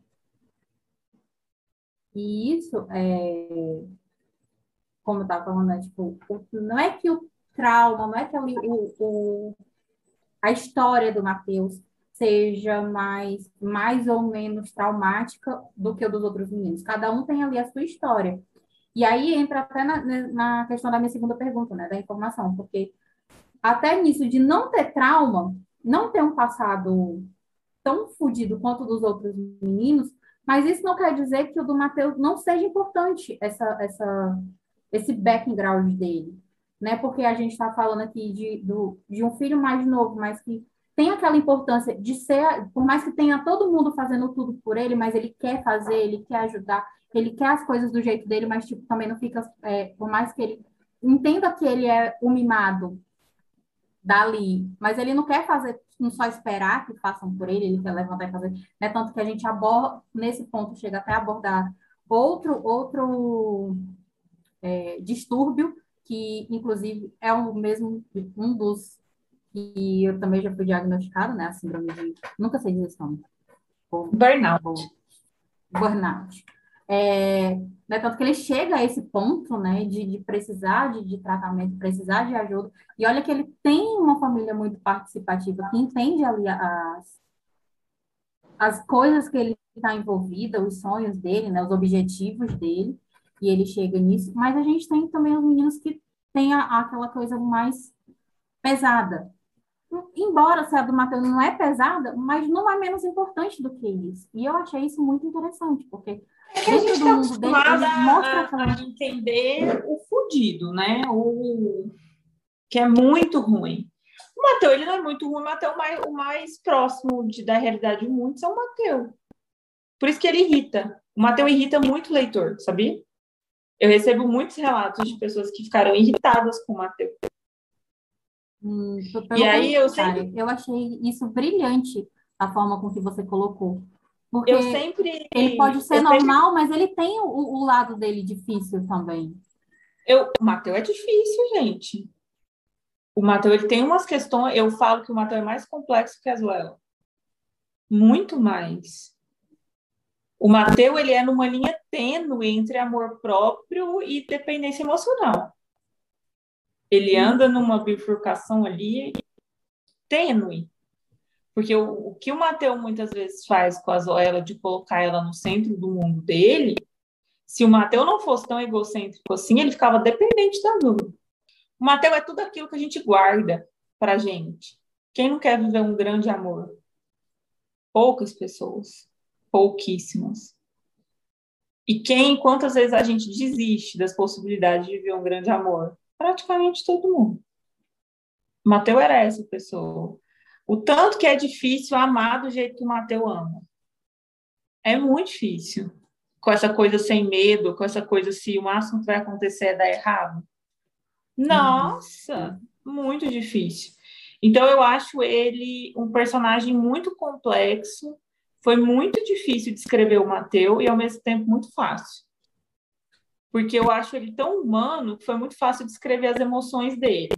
e isso é como eu estava falando, né? tipo, não é que o trauma, não é que o, o, a história do Mateus seja mais, mais ou menos traumática do que o dos outros meninos. Cada um tem ali a sua história. E aí entra até na, na questão da minha segunda pergunta, né, da informação, porque até nisso de não ter trauma, não ter um passado tão fodido quanto dos outros meninos, mas isso não quer dizer que o do Mateus não seja importante, essa, essa esse background dele, né? Porque a gente está falando aqui de, do, de um filho mais novo, mas que tem aquela importância de ser, por mais que tenha todo mundo fazendo tudo por ele, mas ele quer fazer, ele quer ajudar, ele quer as coisas do jeito dele, mas tipo, também não fica, é, por mais que ele entenda que ele é o mimado dali, mas ele não quer fazer, não só esperar que façam por ele, ele quer levantar e fazer, né? Tanto que a gente aborda, nesse ponto, chega até a abordar outro, outro é, distúrbio, que inclusive é o mesmo, um dos que eu também já fui diagnosticado, né? A síndrome de. Nunca sei dizer esse nome. Burnout. Burnout. É, né, tanto que ele chega a esse ponto, né, de, de precisar de, de, tratamento, precisar de ajuda. E olha que ele tem uma família muito participativa, que entende ali as, as coisas que ele está envolvido, os sonhos dele, né, os objetivos dele e ele chega nisso, mas a gente tem também os meninos que têm a, aquela coisa mais pesada. Embora a do Matheus não é pesada, mas não é menos importante do que isso. E eu achei isso muito interessante, porque é que a gente está acostumada a, a entender o fudido, né? O que é muito ruim. O Mateus, ele não é muito ruim, o Mateus o mais, o mais próximo de, da realidade de muitos é o Mateus. Por isso que ele irrita. O Mateus irrita muito o leitor, sabia? Eu recebo muitos relatos de pessoas que ficaram irritadas com o Mateus. Hum, e aí eu sempre... eu achei isso brilhante a forma com que você colocou. Porque eu sempre ele pode ser normal, sempre... mas ele tem o, o, lado dele difícil também. Eu, o Mateus é difícil, gente. O Mateus ele tem umas questões. Eu falo que o Mateus é mais complexo que a Zuela. muito mais. O Mateu ele é numa linha tênue entre amor próprio e dependência emocional. Ele anda numa bifurcação ali tênue. Porque o, o que o Mateu muitas vezes faz com a Zoela de colocar ela no centro do mundo dele, se o Mateu não fosse tão egocêntrico assim, ele ficava dependente da Lula. O Mateu é tudo aquilo que a gente guarda para gente. Quem não quer viver um grande amor? Poucas pessoas, pouquíssimas. E quem, quantas vezes a gente desiste das possibilidades de viver um grande amor? Praticamente todo mundo. Mateu era essa pessoa. O tanto que é difícil amar do jeito que o Mateu ama. É muito difícil. Com essa coisa sem medo, com essa coisa se o máximo que vai acontecer é dar errado. Nossa, uhum. muito difícil. Então eu acho ele um personagem muito complexo. Foi muito difícil de escrever o Mateu e ao mesmo tempo muito fácil. Porque eu acho ele tão humano que foi muito fácil de escrever as emoções dele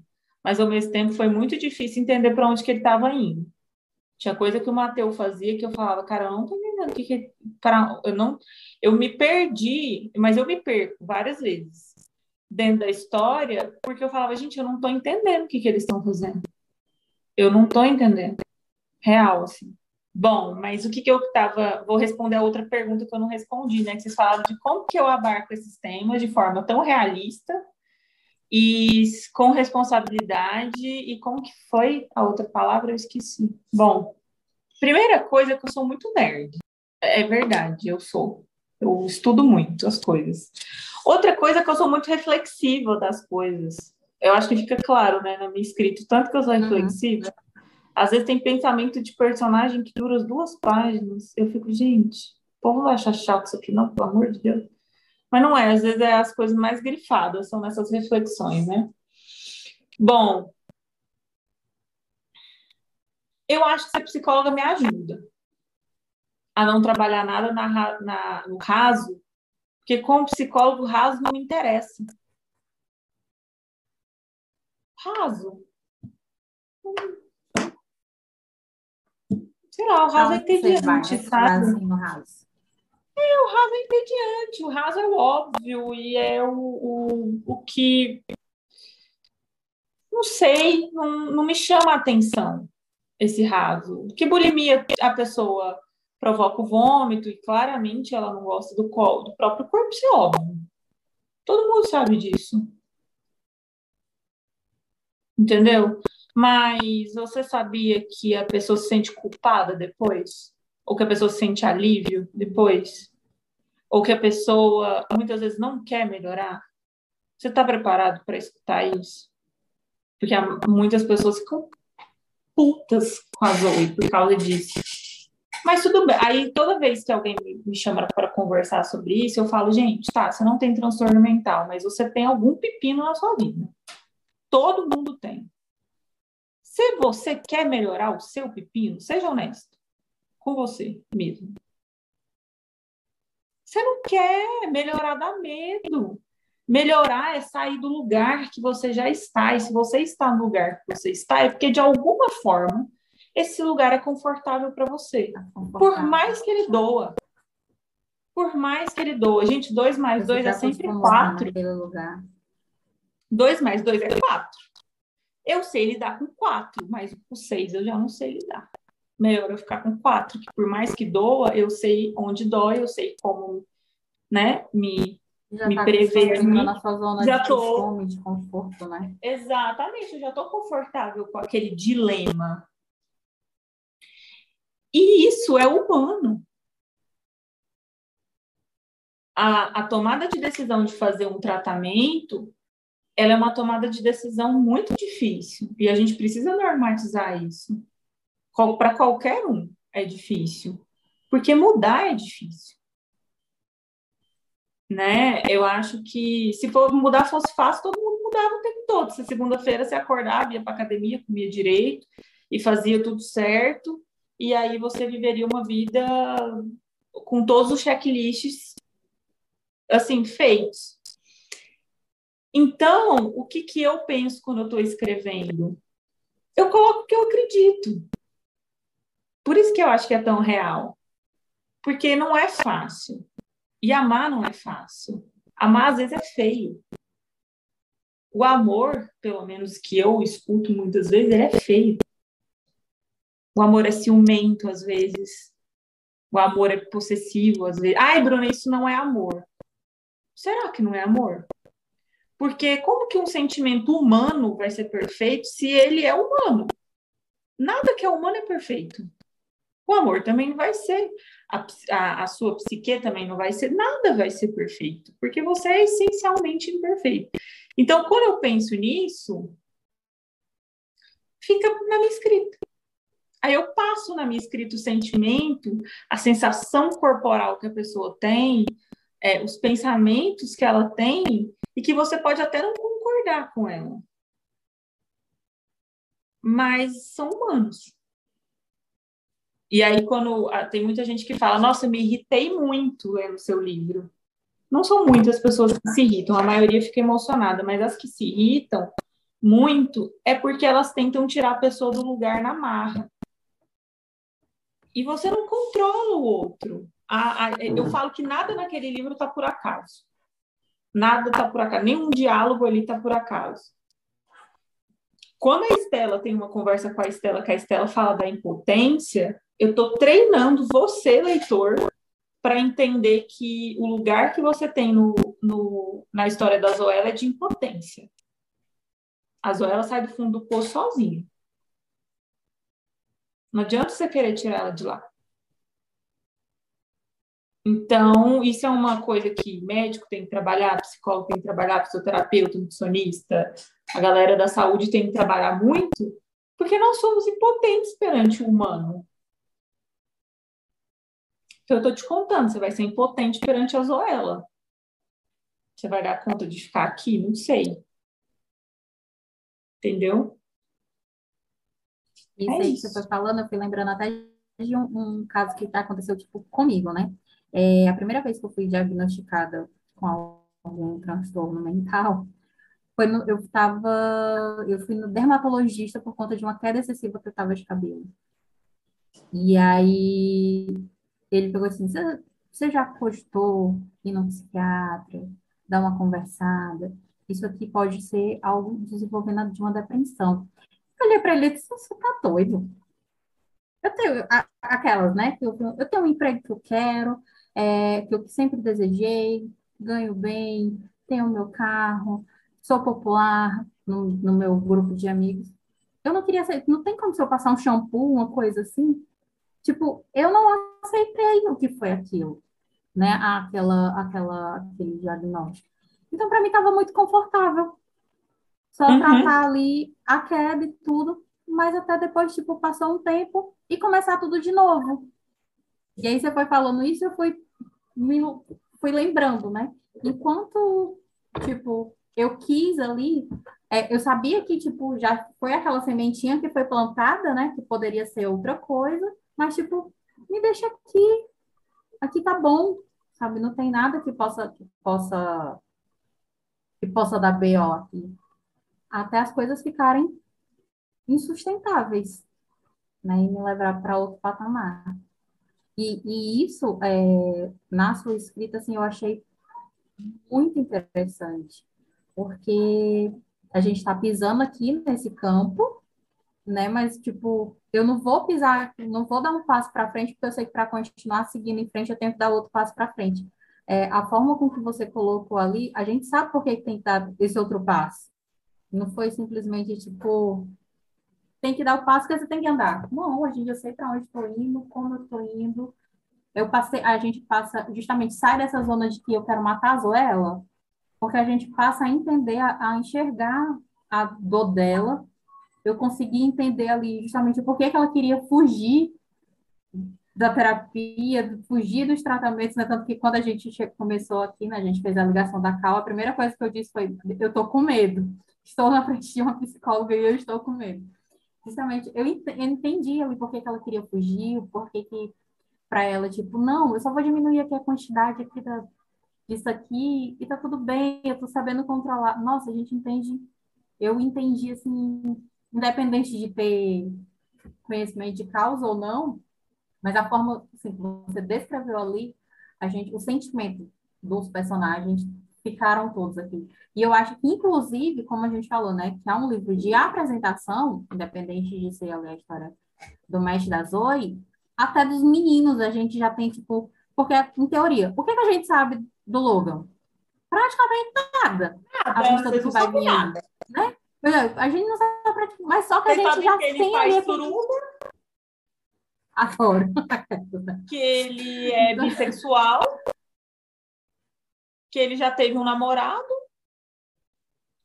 mas ao mesmo tempo foi muito difícil entender para onde que ele estava indo. Tinha coisa que o Mateus fazia que eu falava, cara, eu não tô entendendo que, que para eu não eu me perdi, mas eu me perco várias vezes dentro da história, porque eu falava, gente, eu não tô entendendo o que que eles estão fazendo. Eu não tô entendendo. Real assim. Bom, mas o que que eu tava, vou responder a outra pergunta que eu não respondi, né, que vocês falaram de como que eu abarco esses temas de forma tão realista e com responsabilidade e como que foi a outra palavra eu esqueci. Bom, primeira coisa é que eu sou muito nerd. É verdade, eu sou. Eu estudo muito as coisas. Outra coisa é que eu sou muito reflexiva das coisas. Eu acho que fica claro, né, na minha escrita, tanto que eu sou uhum. reflexiva. Uhum. Às vezes tem pensamento de personagem que dura as duas páginas. Eu fico, gente, o povo vai achar chato isso aqui, não, pelo amor de Deus. Mas não é, às vezes é as coisas mais grifadas, são nessas reflexões, né? Bom, eu acho que ser psicóloga me ajuda a não trabalhar nada na, na, no raso, porque como psicólogo, raso não me interessa. Raso. Sei lá, o raso é entediante, sabe? No raso. É, o raso é entediante, o raso é o óbvio e é o, o, o que. Não sei, não, não me chama a atenção esse raso. Que bulimia a pessoa provoca o vômito e claramente ela não gosta do, do próprio corpo, isso é óbvio. Todo mundo sabe disso. Entendeu? Mas você sabia que a pessoa se sente culpada depois? Ou que a pessoa sente alívio depois? Ou que a pessoa muitas vezes não quer melhorar? Você está preparado para escutar isso? Porque muitas pessoas ficam putas com a Zoe por causa disso. Mas tudo bem. Aí toda vez que alguém me chama para conversar sobre isso, eu falo, gente, tá, você não tem transtorno mental, mas você tem algum pepino na sua vida. Todo mundo tem. Se você quer melhorar o seu pepino, seja honesto com você mesmo. Você não quer melhorar, dá medo. Melhorar é sair do lugar que você já está. E se você está no lugar que você está, é porque de alguma forma esse lugar é confortável para você. É Por mais que ele doa. Por mais que ele doa. Gente, dois mais dois é sempre quatro. Dois mais dois é quatro. Eu sei lidar com quatro, mas com seis eu já não sei lidar melhor eu ficar com quatro, que por mais que doa, eu sei onde dói, eu sei como, né, me, já me tá prever. Na sua zona já de tô... de conforto, né? Exatamente, eu já estou confortável com aquele dilema. E isso é humano. A, a tomada de decisão de fazer um tratamento, ela é uma tomada de decisão muito difícil. E a gente precisa normatizar isso para qualquer um é difícil, porque mudar é difícil. Né? Eu acho que se for mudar fosse fácil, todo mundo mudava o tempo todo. Se segunda-feira você acordava, ia para academia, comia direito e fazia tudo certo, e aí você viveria uma vida com todos os checklists assim feitos. Então, o que, que eu penso quando eu estou escrevendo? Eu coloco o que eu acredito. Por isso que eu acho que é tão real. Porque não é fácil. E amar não é fácil. Amar às vezes é feio. O amor, pelo menos que eu escuto muitas vezes, ele é feio. O amor é ciumento às vezes. O amor é possessivo às vezes. Ai, Bruna, isso não é amor. Será que não é amor? Porque como que um sentimento humano vai ser perfeito se ele é humano? Nada que é humano é perfeito. O amor também não vai ser. A, a, a, sua psique também não vai ser. Nada vai ser perfeito. Porque você é essencialmente imperfeito. Então, quando eu penso nisso, fica na minha escrita. Aí eu passo na minha escrita o sentimento, a sensação corporal que a pessoa tem, é, os pensamentos que ela tem, e que você pode até não concordar com ela. Mas são humanos. E aí, quando ah, tem muita gente que fala, nossa, me irritei muito lendo seu livro. Não são muitas pessoas que se irritam, a maioria fica emocionada, mas as que se irritam muito é porque elas tentam tirar a pessoa do lugar na marra. E você não controla o outro. A, a, eu falo que nada naquele livro está por acaso. Nada está por acaso. Nenhum diálogo ali está por acaso. Quando a Estela tem uma conversa com a Estela, que a Estela fala da impotência, eu estou treinando você, leitor, para entender que o lugar que você tem no, no, na história da Zoela é de impotência. A Zoela sai do fundo do poço sozinha. Não adianta você querer tirar ela de lá. Então, isso é uma coisa que médico tem que trabalhar, psicólogo tem que trabalhar, fisioterapeuta, nutricionista, a galera da saúde tem que trabalhar muito, porque nós somos impotentes perante o humano. Então, eu estou te contando, você vai ser impotente perante a Zoela. Você vai dar conta de ficar aqui? Não sei. Entendeu? Isso é aí que você foi falando, eu fui lembrando até de um, um caso que aconteceu, tipo, comigo, né? É, a primeira vez que eu fui diagnosticada com algum transtorno mental, foi no, eu estava, eu fui no dermatologista por conta de uma queda excessiva que eu estava de cabelo. E aí ele pegou assim, você já cogitou ir no psiquiatra, dar uma conversada? Isso aqui pode ser algo desenvolvendo de uma depressão. Eu olhei para ele e disse, você tá doido? Eu tenho aquelas, né? Eu tenho um emprego que eu quero, é, que eu sempre desejei, ganho bem, tenho o meu carro, sou popular no, no meu grupo de amigos. Eu não queria ser, não tem como se eu passar um shampoo, uma coisa assim. Tipo, eu não aceitei o que foi aquilo, né? Aquela, aquela, aquele diagnóstico. Então, para mim, estava muito confortável. Só uhum. tratar ali a queda e tudo, mas até depois, tipo, passou um tempo e começar tudo de novo. E aí você foi falando isso, eu fui, me, fui lembrando, né? Enquanto, tipo, eu quis ali, é, eu sabia que, tipo, já foi aquela sementinha que foi plantada, né? Que poderia ser outra coisa, mas, tipo, me deixa aqui, aqui tá bom, sabe? Não tem nada que possa, que possa, que possa dar BO aqui. Até as coisas ficarem insustentáveis, né? E me levar para outro patamar. E, e isso, é, na sua escrita, assim, eu achei muito interessante, porque a gente está pisando aqui nesse campo, né? Mas, tipo, eu não vou pisar, não vou dar um passo para frente, porque eu sei que para continuar seguindo em frente, eu tenho que dar outro passo para frente. É, a forma com que você colocou ali, a gente sabe por que tem que dar esse outro passo. Não foi simplesmente, tipo, tem que dar o passo que você tem que andar. Não, hoje eu sei para onde estou indo, como eu estou indo. Eu passei, a gente passa, justamente sai dessa zona de que eu quero matar a Zoela, porque a gente passa a entender, a, a enxergar a dor dela. Eu consegui entender ali justamente por que ela queria fugir da terapia, fugir dos tratamentos, né? Tanto que quando a gente começou aqui, né, a gente fez a ligação da Cal, a primeira coisa que eu disse foi: eu tô com medo. Estou na frente de uma psicóloga e eu estou com medo justamente, eu entendi ali por que, que ela queria fugir, por que que para ela, tipo, não, eu só vou diminuir aqui a quantidade aqui da, disso aqui e tá tudo bem, eu tô sabendo controlar. Nossa, a gente entende, eu entendi, assim, independente de ter conhecimento de causa ou não, Mas a forma assim, que você descreveu ali, a gente, o sentimento dos personagens ficaram todos aqui. E eu acho que, inclusive, como a gente falou, né, que é um livro de apresentação, independente de ser ali a história do mestre da Zoe, até dos meninos a gente já tem, tipo, porque, em teoria, o que, que a gente sabe do Logan? Praticamente nada. Nada, a gente sabe que vai vir, nada. né? A gente não sabe praticamente, mas só que Você a gente já que tem ali... Suruba, Adoro. que ele é bissexual, que ele já teve um namorado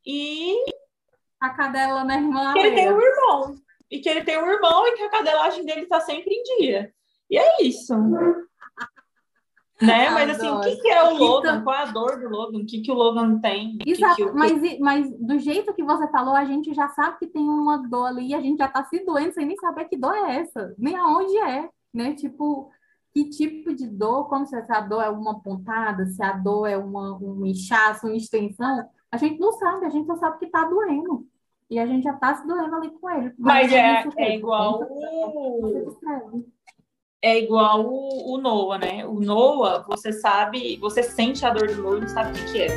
e a cadela na irmã. Que ele tem um irmão. E que ele tem um irmão e que a cadelagem dele está sempre em dia. E é isso. Né? Mas assim, o que, que é o Logan? Então... Qual é a dor do Logan? O que, que o Logan tem? Exato, que que, mas, mas do jeito que você falou, a gente já sabe que tem uma dor ali e a gente já tá se doendo sem nem saber que dor é essa, nem aonde é, né? Tipo, que tipo de dor, como se a dor é uma pontada, se a dor é uma, um inchaço, uma extensão, a gente não sabe, a gente só sabe que tá doendo. E a gente já tá se doendo ali com ele. Mas, mas é, é igual o é igual o, o, Noah, né? O Noah, você sabe, você sente a dor do Noah e não sabe o que, que é.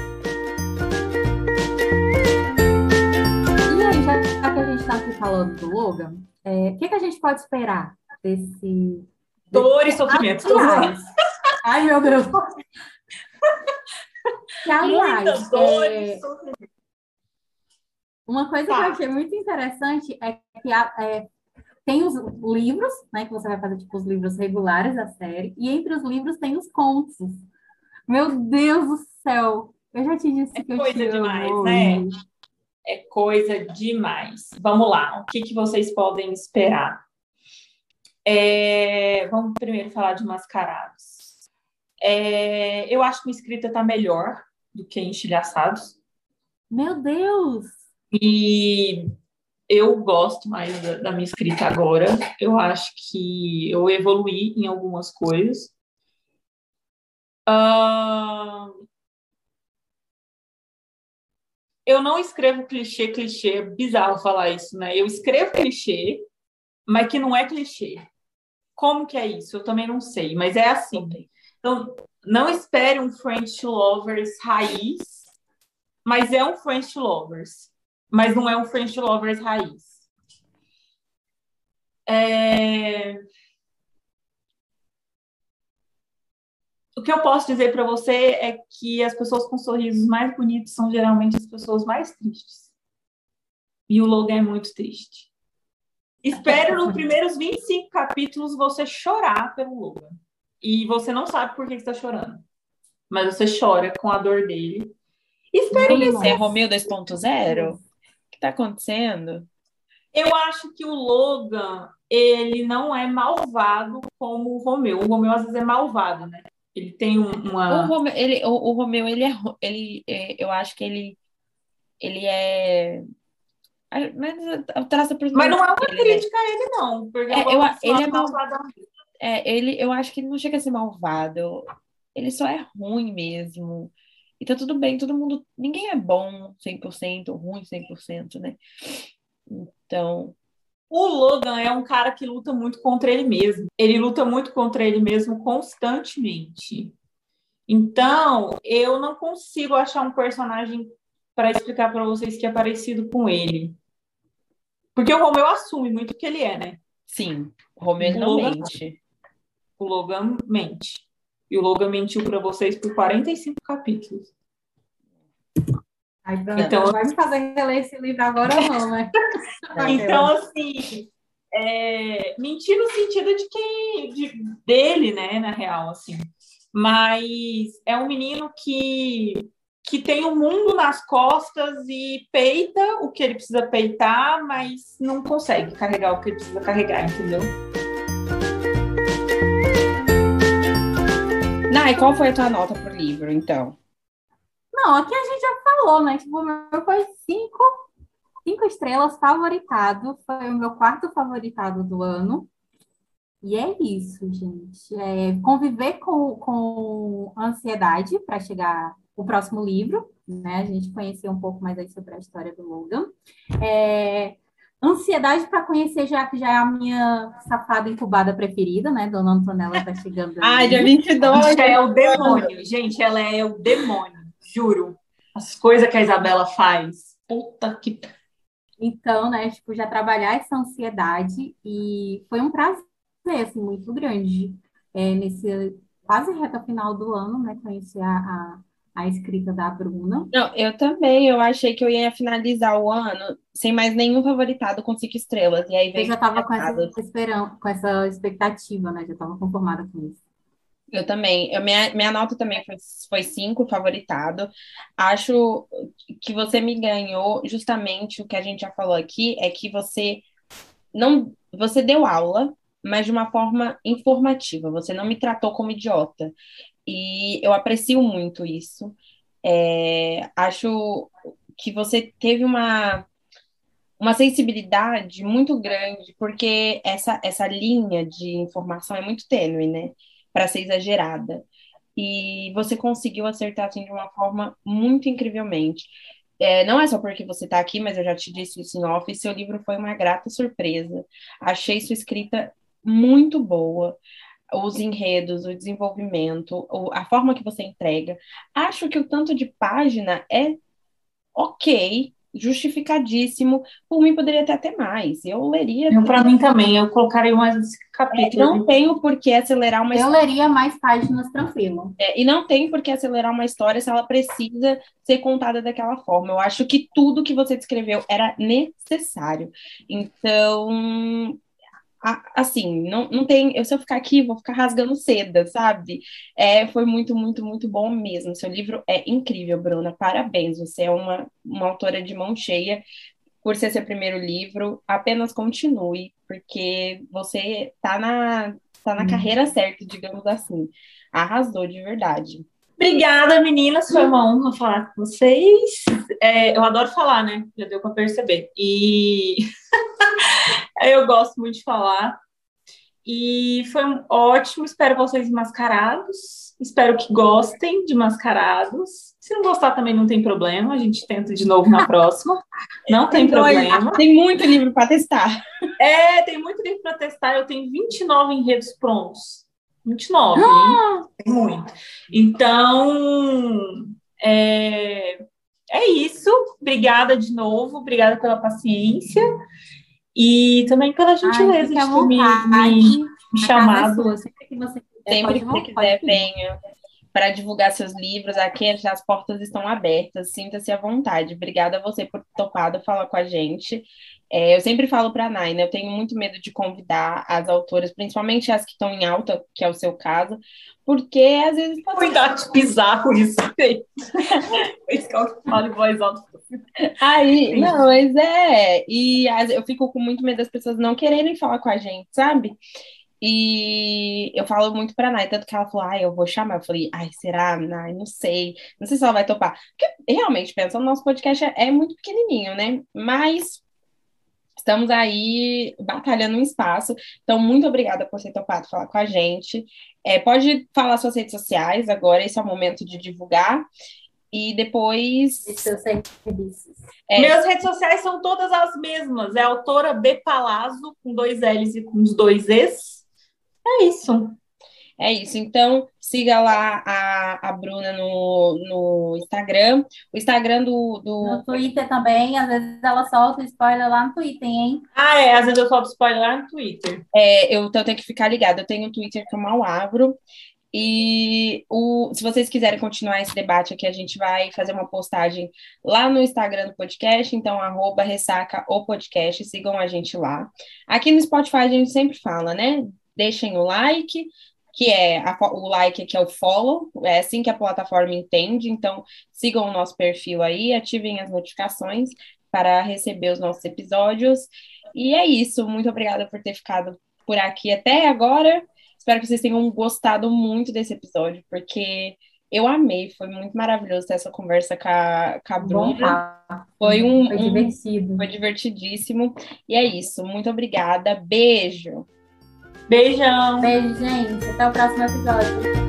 E aí, já que a gente está aqui falando do Logan, é, o que, que a gente pode esperar desse. Dor e sofrimento. Aliás, ai, meu Deus. Que, aliás, é... e. Uma coisa tá. que eu achei muito interessante é que é, tem os livros, né, que você vai fazer tipo os livros regulares da série, e entre os livros tem os contos. Meu Deus do céu! Eu já te disse é que eu coisa te demais, amo. né? É coisa demais. Vamos lá, o que, que vocês podem esperar? É... Vamos primeiro falar de Mascarados. É... Eu acho que o escrita está melhor do que Enchilhaçados. Meu Deus! E eu gosto mais da, da, minha escrita agora. Eu acho que eu evoluí em algumas coisas. Uh... Eu não escrevo clichê, clichê. É bizarro falar isso, né? Eu escrevo clichê, mas que não é clichê. Como que é isso? Eu também não sei, mas é assim. Então, não espere um French Lovers raiz, mas é um French Lovers mas não é um French Lovers raiz. É... O que eu posso dizer para você é que as pessoas com sorrisos mais bonitos são geralmente as pessoas mais tristes. E o Logan é muito triste. Espero nos primeiros 25 capítulos você chorar pelo Logan. E você não sabe por que está chorando. Mas você chora com a dor dele. Espero que É Romeu 2.0? que está acontecendo? Eu acho que o Logan, ele não é malvado como o Romeu. O Romeu às vezes é malvado, né? Ele tem uma. O Romeu, ele, o, o Romeu, ele é. Ele, é, eu acho que ele. Ele é. Mas, traça Mas não é uma ele, né? crítica a ele, não. Porque é, eu, ele é malvado. É, ele, eu acho que ele não chega a ser malvado. Ele só é ruim mesmo. E tá tudo bem, todo mundo. Ninguém é bom 100%, ruim 100%, né? Então. O Logan é um cara que luta muito contra ele mesmo. Ele luta muito contra ele mesmo constantemente. Então, eu não consigo achar um personagem para explicar para vocês que é parecido com ele. Porque o Romeu assume muito o que ele é, né? Sim, o Romeu o não Logan, mente. O Logan mente. E o Logan mentiu para vocês por 45 capítulos. Ai, então, não vai me fazer reler esse livro agora não, né? então, assim, é, mentir no sentido de que de, dele, né, na real, assim. Mas é um menino que que tem o um mundo nas costas e peita o que ele precisa peitar, mas não consegue carregar o que ele precisa carregar, entendeu? Nai, qual foi a tua nota pro livro, então? Não, aqui a gente já falou, né? Tipo, o meu foi cinco, cinco estrelas favoritado. Foi o meu quarto favoritado do ano. E é isso, gente. É conviver com, com ansiedade para chegar o próximo livro, né? A gente conhecer um pouco mais aí sobre a história do Logan. É, Ansiedade para conhecer, já que já é a minha safada incubada preferida, né? Dona Antonella tá chegando. Ai, dia 22. Gente, é o demônio. Gente, ela é o demônio, juro. As coisas que a Isabela faz. Puta que. Então, né, tipo, já trabalhar essa ansiedade e foi um prazer, assim, muito grande é, nesse quase reta final do ano, né, conhecer a, a a escrita da Bruna. Não, eu também. Eu achei que eu ia finalizar o ano sem mais nenhum favoritado com cinco estrelas. E aí veio. Eu já estava com essa, esperando, com essa expectativa, né? Já estava conformada com isso. Eu também. Eu, minha, minha nota também foi, foi cinco, favoritado. Acho que você me ganhou justamente o que a gente já falou aqui, é que você não. Você deu aula, mas de uma forma informativa. Você não me tratou como idiota. E eu aprecio muito isso. É, acho que você teve uma, uma sensibilidade muito grande, porque essa, essa linha de informação é muito tênue, né? Para ser exagerada. E você conseguiu acertar assim de uma forma muito incrivelmente. É, não é só porque você está aqui, mas eu já te disse isso em off, seu livro foi uma grata surpresa. Achei sua escrita muito boa os enredos, o desenvolvimento, a forma que você entrega. Acho que o tanto de página é ok, justificadíssimo. Por mim, poderia ter até mais. Eu leria. Para mim também, eu colocaria mais capítulo. É, não tenho por que acelerar uma Eu história. leria mais páginas tranquilo. É, e não tem por que acelerar uma história se ela precisa ser contada daquela forma. Eu acho que tudo que você descreveu era necessário. Então, assim, não, não tem. Eu, se eu ficar aqui, vou ficar rasgando seda, sabe? É, foi muito, muito, muito bom mesmo. Seu livro é incrível, Bruna. Parabéns. Você é uma, uma autora de mão cheia. Por ser seu primeiro livro, apenas continue, porque você tá na, tá na hum. carreira certa, digamos assim. Arrasou de verdade. Obrigada, meninas. Foi uma honra falar com vocês. É, eu adoro falar, né? Já deu para perceber. E eu gosto muito de falar. E foi um ótimo. Espero vocês mascarados. Espero que gostem de mascarados. Se não gostar também não tem problema. A gente tenta de novo na próxima. Não tem problema. Tem muito livro para testar. É, tem muito livro para testar. Eu tenho 29 enredos prontos. 29, ah! hein? Muito. Então, é, é isso. Obrigada de novo. Obrigada pela paciência. E também pela gentileza Ai, de ter me, me, me chamado. É sempre que você quiser, sempre que você quiser venha para divulgar seus livros. Aqui as portas estão abertas. Sinta-se à vontade. Obrigada a você por topado falar com a gente. É, eu sempre falo para a Nai, né? Eu tenho muito medo de convidar as autoras, principalmente as que estão em alta, que é o seu caso, porque às vezes. Cuidado, bizarro isso. isso que eu falo em voz alta. Aí, Sim. não, mas é. E eu fico com muito medo das pessoas não quererem falar com a gente, sabe? E eu falo muito pra Nai, tanto que ela falou, ai, eu vou chamar. Eu falei, ai, será, Nai? Não sei. Não sei se ela vai topar. Porque, realmente, pensando, nosso podcast é, é muito pequenininho, né? Mas estamos aí batalhando um espaço. Então, muito obrigada por ter topado falar com a gente. É, pode falar suas redes sociais agora, esse é o momento de divulgar. E depois. É... Minhas redes sociais são todas as mesmas. É autora B Palazzo, com dois L's e com os dois E's. É isso. É isso. Então, siga lá a, a Bruna no, no Instagram. O Instagram do, do. No Twitter também. Às vezes ela solta spoiler lá no Twitter, hein? Ah, é. Às vezes eu solto spoiler lá no Twitter. É, eu, então eu tenho que ficar ligada. Eu tenho um Twitter que eu mal abro. E o, se vocês quiserem continuar esse debate aqui, a gente vai fazer uma postagem lá no Instagram do podcast, então arroba ressaca o podcast, sigam a gente lá. Aqui no Spotify a gente sempre fala, né? Deixem o like, que é a, o like, que é o follow, é assim que a plataforma entende, então sigam o nosso perfil aí, ativem as notificações para receber os nossos episódios. E é isso, muito obrigada por ter ficado por aqui até agora. Espero que vocês tenham gostado muito desse episódio, porque eu amei, foi muito maravilhoso ter essa conversa com a, com a Bruna. Foi um. Foi divertido. Um, foi divertidíssimo. E é isso. Muito obrigada. Beijo. Beijão. Beijo, gente. Até o próximo episódio.